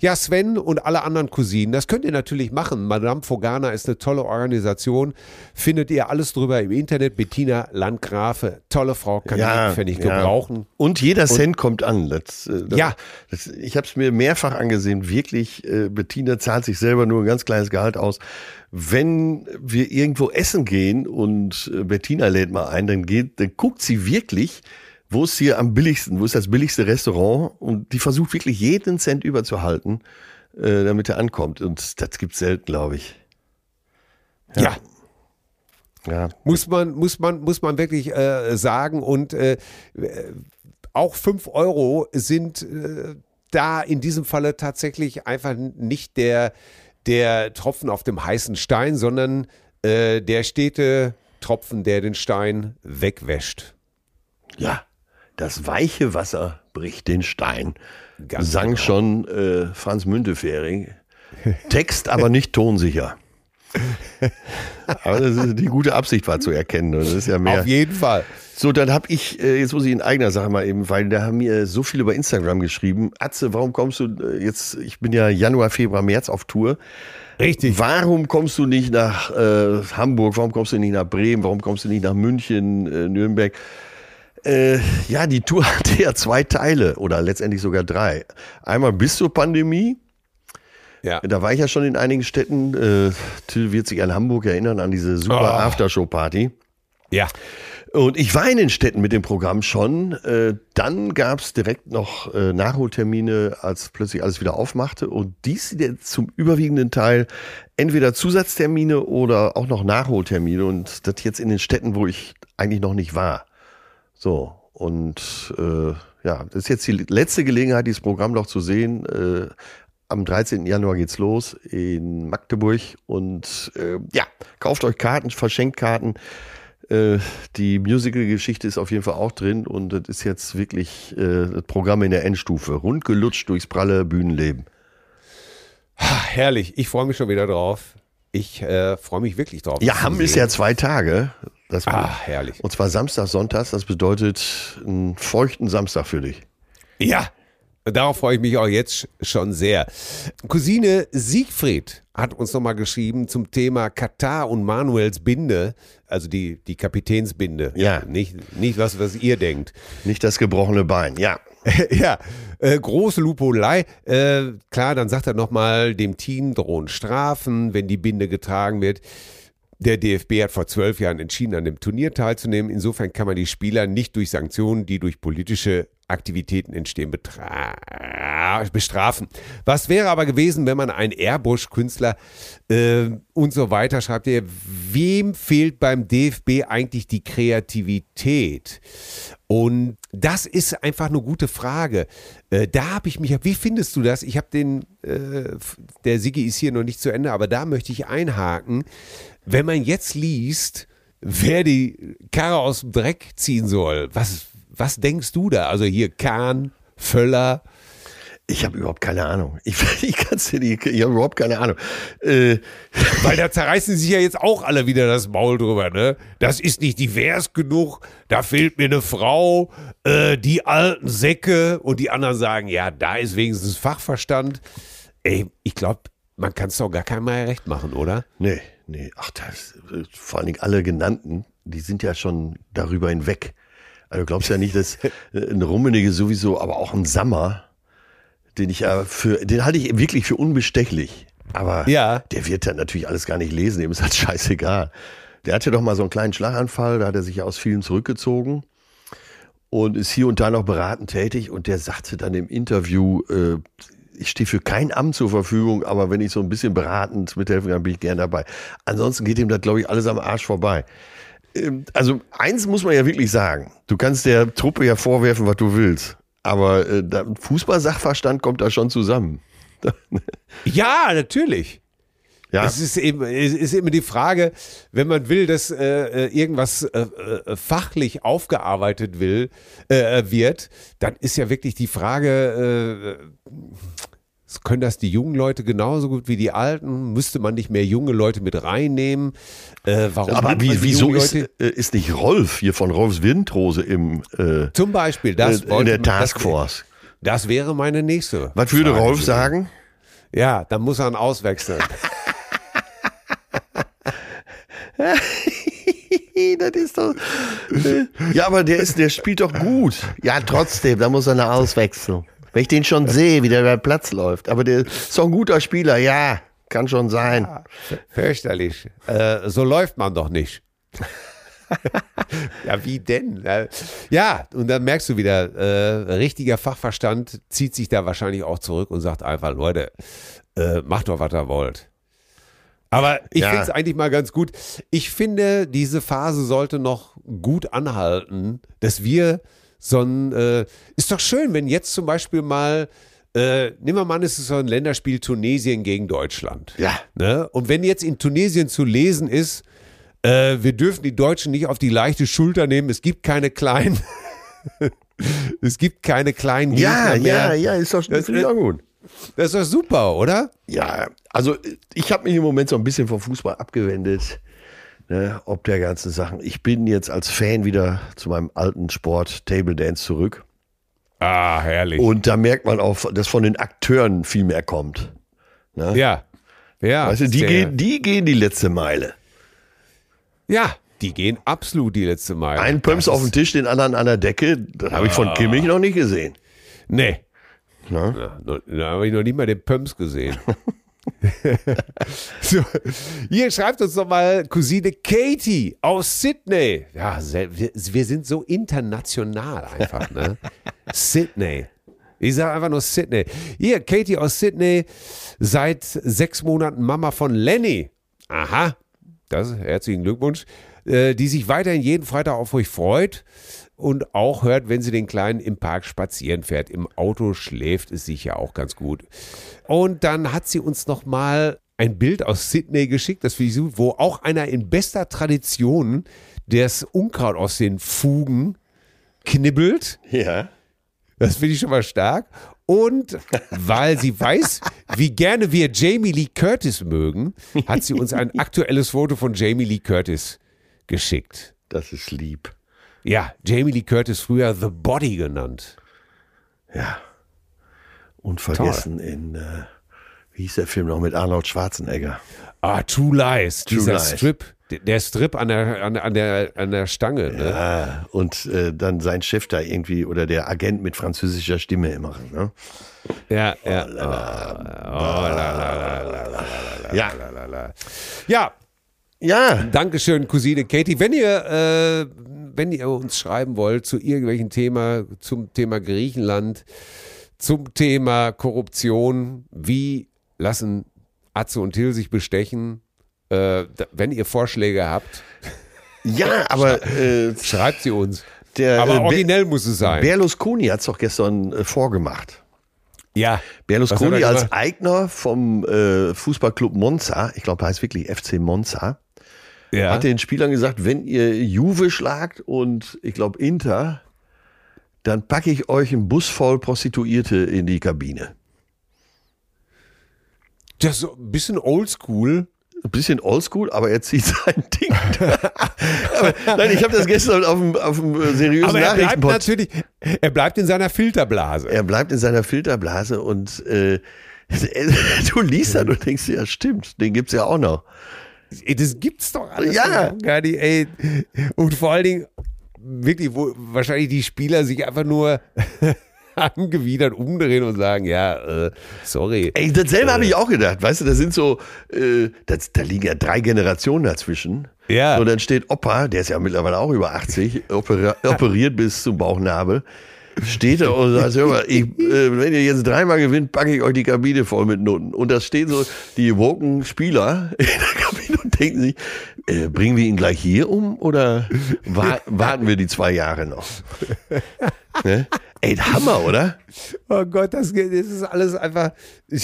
Ja, Sven und alle anderen Cousinen, das könnt ihr natürlich machen. Madame Fogana ist eine tolle Organisation. Findet ihr alles drüber im Internet. Bettina Landgrafe, tolle Frau, kann ich, kann ich gebrauchen. Und jeder Cent kommt an. Das, äh, das, Ja. Das, ich habe es mir mehrfach angesehen. Wirklich, äh, Bettina zahlt sich selber nur ein ganz kleines Gehalt aus. Wenn wir irgendwo essen gehen und äh, Bettina lädt mal ein, dann geht, dann guckt sie wirklich, wo ist hier am billigsten, wo ist das billigste Restaurant und die versucht wirklich jeden Cent überzuhalten, äh, damit er ankommt. Und das gibt's selten, glaube ich. Ja. Ja. Muss man, muss man, muss man wirklich äh, sagen. Und äh, auch 5 Euro sind äh, da in diesem Falle tatsächlich einfach nicht der, der Tropfen auf dem heißen Stein, sondern äh, der stete Tropfen, der den Stein wegwäscht. Ja, das weiche Wasser bricht den Stein. Ganz Sang genau. schon äh, Franz Müntefering. Text aber nicht tonsicher. aber das ist, die gute Absicht war zu erkennen. Das ist ja mehr. Auf jeden Fall. So, dann habe ich, äh, jetzt muss ich in eigener Sache mal eben, weil da haben mir so viele über Instagram geschrieben. Atze, warum kommst du äh, jetzt, ich bin ja Januar, Februar, März auf Tour. Richtig. Warum kommst du nicht nach äh, Hamburg? Warum kommst du nicht nach Bremen? Warum kommst du nicht nach München, äh, Nürnberg? Äh, ja, die Tour *laughs* hatte ja zwei Teile oder letztendlich sogar drei. Einmal bis zur Pandemie. Ja. Da war ich ja schon in einigen Städten. Äh, Till wird sich an Hamburg erinnern, an diese super Oh. Aftershow-Party. Ja. Und ich war in den Städten mit dem Programm schon. Äh, dann gab es direkt noch äh, Nachholtermine, als plötzlich alles wieder aufmachte. Und dies sind jetzt zum überwiegenden Teil entweder Zusatztermine oder auch noch Nachholtermine. Und das jetzt in den Städten, wo ich eigentlich noch nicht war. So. Und äh, ja, das ist jetzt die letzte Gelegenheit, dieses Programm noch zu sehen. Äh, am 13. Januar geht's los in Magdeburg. Und äh, ja, kauft euch Karten, verschenkt Karten. Äh, die Musical-Geschichte ist auf jeden Fall auch drin und das ist jetzt wirklich äh, das Programm in der Endstufe. Rundgelutscht durchs pralle Bühnenleben. Herrlich, ich freue mich schon wieder drauf. Ich äh, freue mich wirklich drauf. Ja, Hamm ist ja zwei Tage. Das ah, herrlich. Und zwar Samstag, Sonntag. Das bedeutet einen feuchten Samstag für dich. Ja, darauf freue ich mich auch jetzt schon sehr. Cousine Siegfried hat uns nochmal geschrieben zum Thema Katar und Manuels Binde, also die, die Kapitänsbinde. Ja. Nicht, nicht was, was ihr denkt. Nicht das gebrochene Bein, ja. *laughs* ja, äh, große Lupolei. Äh, klar, dann sagt er nochmal, dem Team drohen Strafen, wenn die Binde getragen wird. Der DFB hat vor zwölf Jahren entschieden, an dem Turnier teilzunehmen. Insofern kann man die Spieler nicht durch Sanktionen, die durch politische Aktivitäten entstehen, bestrafen. Was wäre aber gewesen, wenn man einen Airbush-Künstler äh, und so weiter schreibt? Er, wem fehlt beim DFB eigentlich die Kreativität? Und das ist einfach eine gute Frage. Äh, da habe ich mich, wie findest du das? Ich habe den, äh, der Sigi ist hier noch nicht zu Ende, aber da möchte ich einhaken. Wenn man jetzt liest, wer die Karre aus dem Dreck ziehen soll, was, was denkst du da? Also hier Kahn, Völler. Ich habe überhaupt keine Ahnung. Ich, *laughs* ich kann's dir nicht, ich habe überhaupt keine Ahnung. Äh, *laughs* Weil da zerreißen sich ja jetzt auch alle wieder das Maul drüber, ne? Das ist nicht divers genug, da fehlt mir eine Frau, äh, die alten Säcke und die anderen sagen, ja, da ist wenigstens Fachverstand. Ey, ich glaube, man kann es doch gar keinem mehr recht machen, oder? Nee, nee. Ach, das, vor allen Dingen alle genannten, die sind ja schon darüber hinweg. Also du glaubst ja nicht, dass *laughs* ein Rummenige sowieso, aber auch ein Sammer, den ich ja für, den halte ich wirklich für unbestechlich. Aber ja. der wird dann natürlich alles gar nicht lesen, dem ist halt *laughs* scheißegal. Der hatte doch mal so einen kleinen Schlaganfall, da hat er sich ja aus vielen zurückgezogen und ist hier und da noch beratend tätig und der sagte dann im Interview, äh, ich stehe für kein Amt zur Verfügung, aber wenn ich so ein bisschen beratend mithelfen kann, bin ich gern dabei. Ansonsten geht ihm das, glaube ich, alles am Arsch vorbei. Ähm, also eins muss man ja wirklich sagen. Du kannst der Truppe ja vorwerfen, was du willst. Aber äh, Fußball-Sachverstand kommt da schon zusammen. *laughs* ja, natürlich. Ja. Es ist eben, es ist immer die Frage, wenn man will, dass äh, äh irgendwas äh, äh, fachlich aufgearbeitet will, äh, wird, dann ist ja wirklich die Frage, äh, können das die jungen Leute genauso gut wie die alten? Müsste man nicht mehr junge Leute mit reinnehmen? Äh, warum Aber wie, wieso ist, äh, ist nicht Rolf hier von Rolfs Windrose im äh, Zum Beispiel das äh, in der Taskforce? Das, das, wäre meine nächste. Was würde Frage Rolf sagen? Ja, dann muss er ihn auswechseln. *laughs* *laughs* das ist doch. Äh, ja, aber der ist, der spielt doch gut. Ja, trotzdem, da muss er eine auswechseln. Wenn ich den schon sehe, wie der über Platz läuft. Aber der ist doch ein guter Spieler, ja, kann schon sein. Ja, fürchterlich. Äh, so läuft man doch nicht. *laughs* ja, wie denn? Ja, und dann merkst du wieder, äh, richtiger Fachverstand zieht sich da wahrscheinlich auch zurück und sagt einfach, Leute, äh, macht doch, was ihr wollt. Aber ich ja. finde es eigentlich mal ganz gut. Ich finde, diese Phase sollte noch gut anhalten, dass wir so ein, äh, ist doch schön, wenn jetzt zum Beispiel mal äh, nehmen wir mal an, es ist so ein Länderspiel Tunesien gegen Deutschland. Ja. Ne? Und wenn jetzt in Tunesien zu lesen ist, äh, wir dürfen die Deutschen nicht auf die leichte Schulter nehmen, es gibt keine kleinen, *laughs* es gibt keine kleinen Gegner Ja, mehr. ja, ja, ist doch, das, ist doch gut. Das ist doch super, oder? Ja, also ich habe mich im Moment so ein bisschen vom Fußball abgewendet ne, ob der ganzen Sachen. Ich bin jetzt als Fan wieder zu meinem alten Sport Table Dance zurück. Ah, herrlich. Und da merkt man auch, dass von den Akteuren viel mehr kommt. Ne? Ja. Ja. Weißt du, die, gehen, die gehen die letzte Meile. Ja, die gehen absolut die letzte Meile. Ein Pumps auf dem Tisch, den anderen an der Decke. Das habe ich von ah. Kimmich noch nicht gesehen. Nee. Na? Ja, da habe ich noch nie mal den Pumps gesehen. *laughs* so, hier schreibt uns doch mal Cousine Katie aus Sydney. Ja, wir, wir sind so international einfach, ne? *laughs* Sydney. Ich sage einfach nur Sydney. Hier, Katie aus Sydney, seit sechs Monaten Mama von Lenny. Aha, das herzlichen Glückwunsch. Äh, die sich weiterhin jeden Freitag auf euch freut und auch hört, wenn sie den Kleinen im Park spazieren fährt. Im Auto schläft es sich ja auch ganz gut. Und dann hat sie uns nochmal ein Bild aus Sydney geschickt, das ich so, wo auch einer in bester Tradition das Unkraut aus den Fugen knibbelt. Ja. Das finde ich schon mal stark. Und weil sie weiß, wie gerne wir Jamie Lee Curtis mögen, hat sie uns ein aktuelles Foto von Jamie Lee Curtis geschickt. Das ist lieb. Ja, Jamie Lee Curtis früher The Body genannt. Ja. Unvergessen in, äh, wie hieß der Film noch mit Arnold Schwarzenegger? Ah, True Lies, True dieser Lies. Strip, der- Strip an der, an, an der, an der Stange. Ne? Ah, und äh, dann sein Chef da irgendwie oder der Agent mit französischer Stimme immer. Ne? Ja, ja. Oh, Ja. Ja, Ja, Dankeschön, Cousine Katie. Wenn ihr, äh, wenn ihr uns schreiben wollt zu irgendwelchen Thema, zum Thema Griechenland, zum Thema Korruption, wie lassen Atze und Till sich bestechen, äh, wenn ihr Vorschläge habt, ja, aber äh, schreibt sie uns. der Aber äh, Be- originell muss es sein. Berlusconi hat es doch gestern äh, vorgemacht. ja. Berlusconi er als? Eigner vom äh, Fußballclub Monza, ich glaube, heißt wirklich FC Monza, ja. hat den Spielern gesagt, wenn ihr Juve schlagt und ich glaube Inter, dann packe ich euch einen Bus voll Prostituierte in die Kabine. Das ist so ein bisschen oldschool. Ein bisschen oldschool, aber er zieht *laughs* sein Ding. aber, nein, ich habe das gestern auf dem, auf dem äh, seriösen Aber er bleibt natürlich, er bleibt in seiner Filterblase. Er bleibt in seiner Filterblase und äh, *laughs* du liest dann und denkst, ja stimmt, den gibt's ja auch noch. Ey, das gibt's doch alles Ja. gar nicht, ey. Und vor allen Dingen, wirklich, wo wahrscheinlich die Spieler sich einfach nur *laughs* angewidert umdrehen und sagen, ja, äh, sorry. Ey, dasselbe habe ich auch gedacht, weißt du, das sind so, äh, das, da liegen ja drei Generationen dazwischen. Ja. Und dann steht Opa, der ist ja mittlerweile auch über 80, opera *laughs* operiert bis zum Bauchnabel. Steht da und sagt, hör mal, ich, äh, wenn ihr jetzt dreimal gewinnt, packe ich euch die Kabine voll mit Noten. Und da stehen so die woken Spieler *laughs* in der Kabine *laughs* und denken sich, äh, bringen wir ihn gleich hier um oder wa *laughs* warten wir die zwei Jahre noch? ne? Ey, Hammer, oder? Oh Gott, das, das ist alles einfach. *laughs*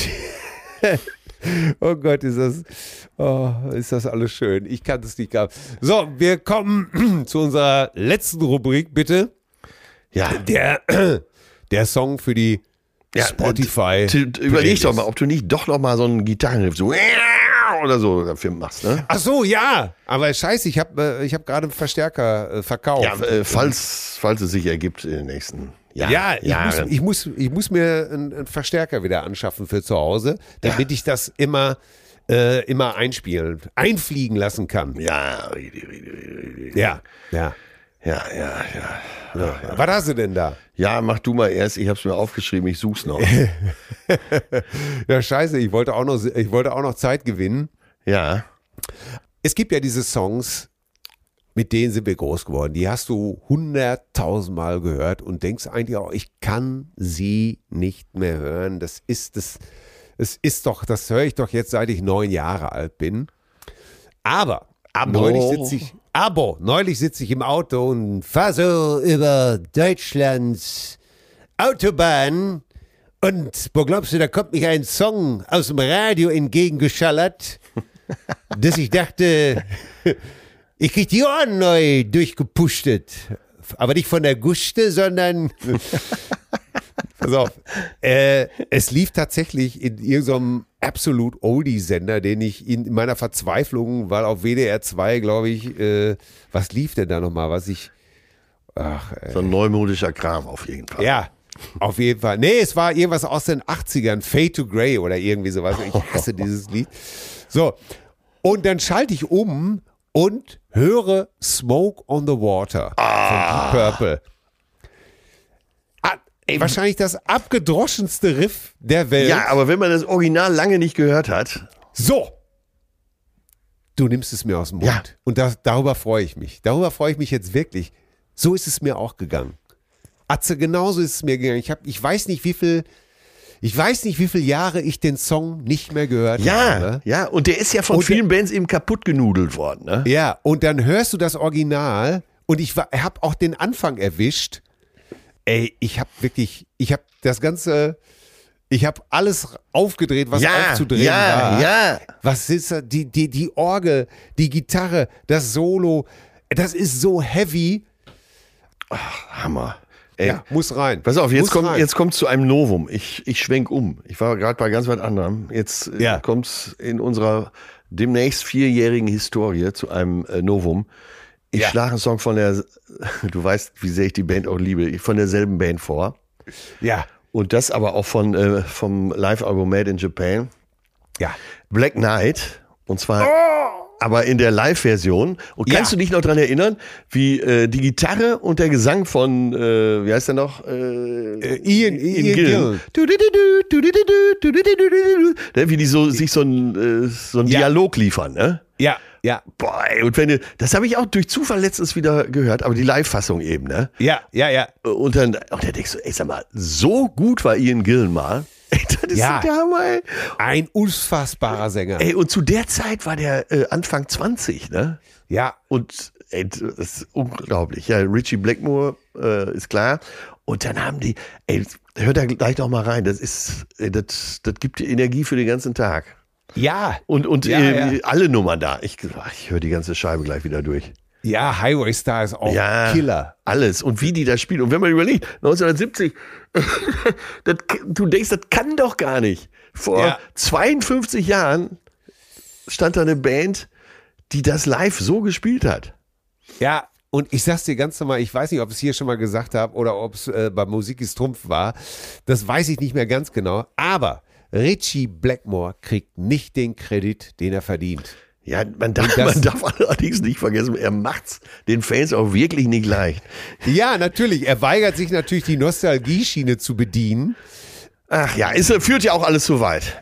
Oh Gott, ist das, oh, ist das alles schön. Ich kann das nicht gar. So, wir kommen *clears throat* zu unserer letzten Rubrik, bitte. Ja, Der, *clears throat* der Song für die Ja, Spotify. Überleg doch mal, ob du nicht doch noch mal so einen Gitarrenriff *laughs* so oder so dafür machst, ne? Ach so, ja. Aber scheiße, ich habe äh, ich hab gerade einen Verstärker äh, verkauft. Ja, äh, falls, falls es sich ergibt in den nächsten Jahr, Ja, ich muss, Jahren. ich, muss, ich muss mir einen, Verstärker wieder anschaffen für zu Hause, damit ich das immer, äh, immer einspielen, einfliegen lassen kann. ja, richtig, richtig. Ja, ja. ja, ja, ja. Was hast du denn da? Ja, mach du mal erst, ich hab's mir aufgeschrieben, ich such's noch. *laughs* Ja, scheiße, ich wollte auch noch, ich wollte auch noch Zeit gewinnen. ja. Es gibt ja diese Songs, mit denen sind wir groß geworden. Die hast du hunderttausendmal gehört und denkst eigentlich auch, ich kann sie nicht mehr hören. Das ist das, es ist doch, das höre ich doch jetzt, seit ich neun Jahre alt bin. Aber, neulich sitze ich, aber neulich sitze ich im Auto und fahre so über Deutschlands Autobahn. Und wo glaubst du, da kommt mich ein Song aus dem Radio entgegengeschallert, *laughs* dass ich dachte, *laughs* ich krieg die Ohren neu durchgepushtet. Aber nicht von der Guste, sondern. *laughs* Pass auf. Äh, es lief tatsächlich in irgendeinem absolut Oldie-Sender, den ich in meiner Verzweiflung, weil auf WDR 2, glaube ich, äh, was lief denn da nochmal, was ich. Ach, äh, So ein neumodischer Kram auf jeden Fall. ja, auf jeden Fall. Nee, es war irgendwas aus den 80ern, Fade to Grey oder irgendwie sowas. Ich hasse dieses Lied. So, und dann schalte ich um und höre Smoke on the Water von Deep Purple. Ah, ey, wahrscheinlich das abgedroschenste Riff der Welt. Ja, aber wenn man das Original lange nicht gehört hat, So. Du nimmst es mir aus dem Mund. Ja. Und das, darüber freue ich mich. Darüber freue ich mich jetzt wirklich. So ist es mir auch gegangen. Atze, genauso ist es mir gegangen. Ich, hab, ich weiß nicht, wie viel, ich weiß nicht, wie viele Jahre ich den Song nicht mehr gehört ja, habe. ja, und der ist ja von Und der- vielen Bands eben kaputt genudelt worden, ne? Ja, und dann hörst du das Original Und ich habe auch den Anfang erwischt. Ey, ich habe wirklich, ich habe das ganze, ich habe alles aufgedreht, was Ja, aufzudrehen ja, war. ja. Was ist? Die, die, die Orgel, die Gitarre, das Solo, das ist so heavy. Hammer. Ey, Ja, muss rein. Pass auf, jetzt kommt jetzt kommt zu einem Novum. Ich, ich schwenk um. Ich war gerade bei ganz was anderem. Jetzt äh, Ja. kommt's in unserer demnächst vierjährigen Historie zu einem äh, Novum. Ich Ja. schlage einen Song von der, *laughs* du weißt, wie sehr ich die Band auch liebe, von derselben Band vor. Ja, Und das aber auch von, äh, vom Live-Album Made in Japan. ja. Black Knight. Und zwar aber in der Live-Version. Und kannst Ja. du dich noch dran erinnern, wie äh, die Gitarre und der Gesang von, äh, wie heißt der noch? Äh, Äh, Ian, Ian Gillan. Ne, Wie die so, sich so ein, äh, so ein Ja. Dialog liefern, ne? Ja, ja, Boah, ey, und wenn du, das habe ich auch durch Zufall letztens wieder gehört, aber die Live-Fassung eben, ne? ja, ja, ja. Und dann, und dann denkst du, ey, sag mal, so gut war Ian Gillan mal. Ey, das ist Ja. der Hammer, ey. Ein unfassbarer Sänger. Ey, und zu der Zeit war der äh, Anfang 20, ne? Ja, Und ey, das ist unglaublich. Ja, Richie Blackmore äh, ist klar. Und dann haben die, ey, hört da gleich noch mal rein. Das ist, ey, das, das gibt dir Energie für den ganzen Tag. ja, Und, und Ja, äh, ja. alle Nummern da. Ich, ich höre die ganze Scheibe gleich wieder durch. Ja, Highway Star ist auch Ja, Killer. alles. Und wie die da spielen. Und wenn man überlegt, 1970, *laughs* das, du denkst, das kann doch gar nicht. Vor Ja. 52 Jahren stand da eine Band, die das live so gespielt hat. Ja, und ich sag's dir ganz normal, ich weiß nicht, ob ich es hier schon mal gesagt habe oder ob es äh, bei Musik ist Trumpf war. Das weiß ich nicht mehr ganz genau. Aber Richie Blackmore kriegt nicht den Kredit, den er verdient. Ja, man darf, man darf allerdings nicht vergessen, er macht's den Fans auch wirklich nicht leicht. Ja, natürlich. Er weigert sich natürlich, die Nostalgie-Schiene zu bedienen. Ach ja, ist, führt ja auch alles zu weit.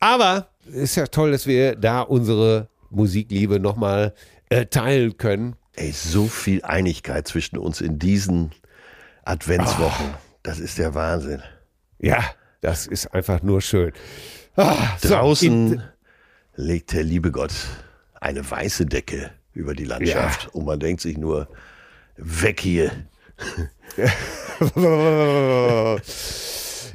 Aber ist ja toll, dass wir da unsere Musikliebe nochmal äh, teilen können. Ey, so viel Einigkeit zwischen uns in diesen Adventswochen. Das ist der Wahnsinn. Ja, das ist einfach nur schön. Ah, so, Draußen in- legt der liebe Gott eine weiße Decke über die Landschaft und man denkt sich nur, weg hier. *laughs*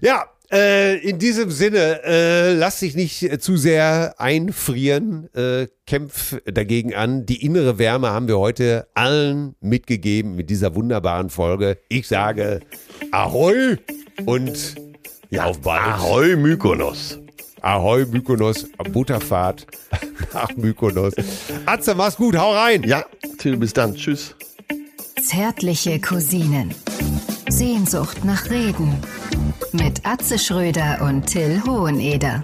Ja, äh, in diesem Sinne, äh, lass dich nicht äh, zu sehr einfrieren. Äh, kämpf dagegen an. Die innere Wärme haben wir heute allen mitgegeben mit dieser wunderbaren Folge. Ich sage Ahoi und Ja, auf bald. Ahoi Mykonos. Ahoi Mykonos, Butterfahrt nach Mykonos. Atze, mach's gut, hau rein. Ja, Till, bis dann. Tschüss. Zärtliche Cousinen. Sehnsucht nach Reden. Mit Atze Schröder und Till Hoheneder.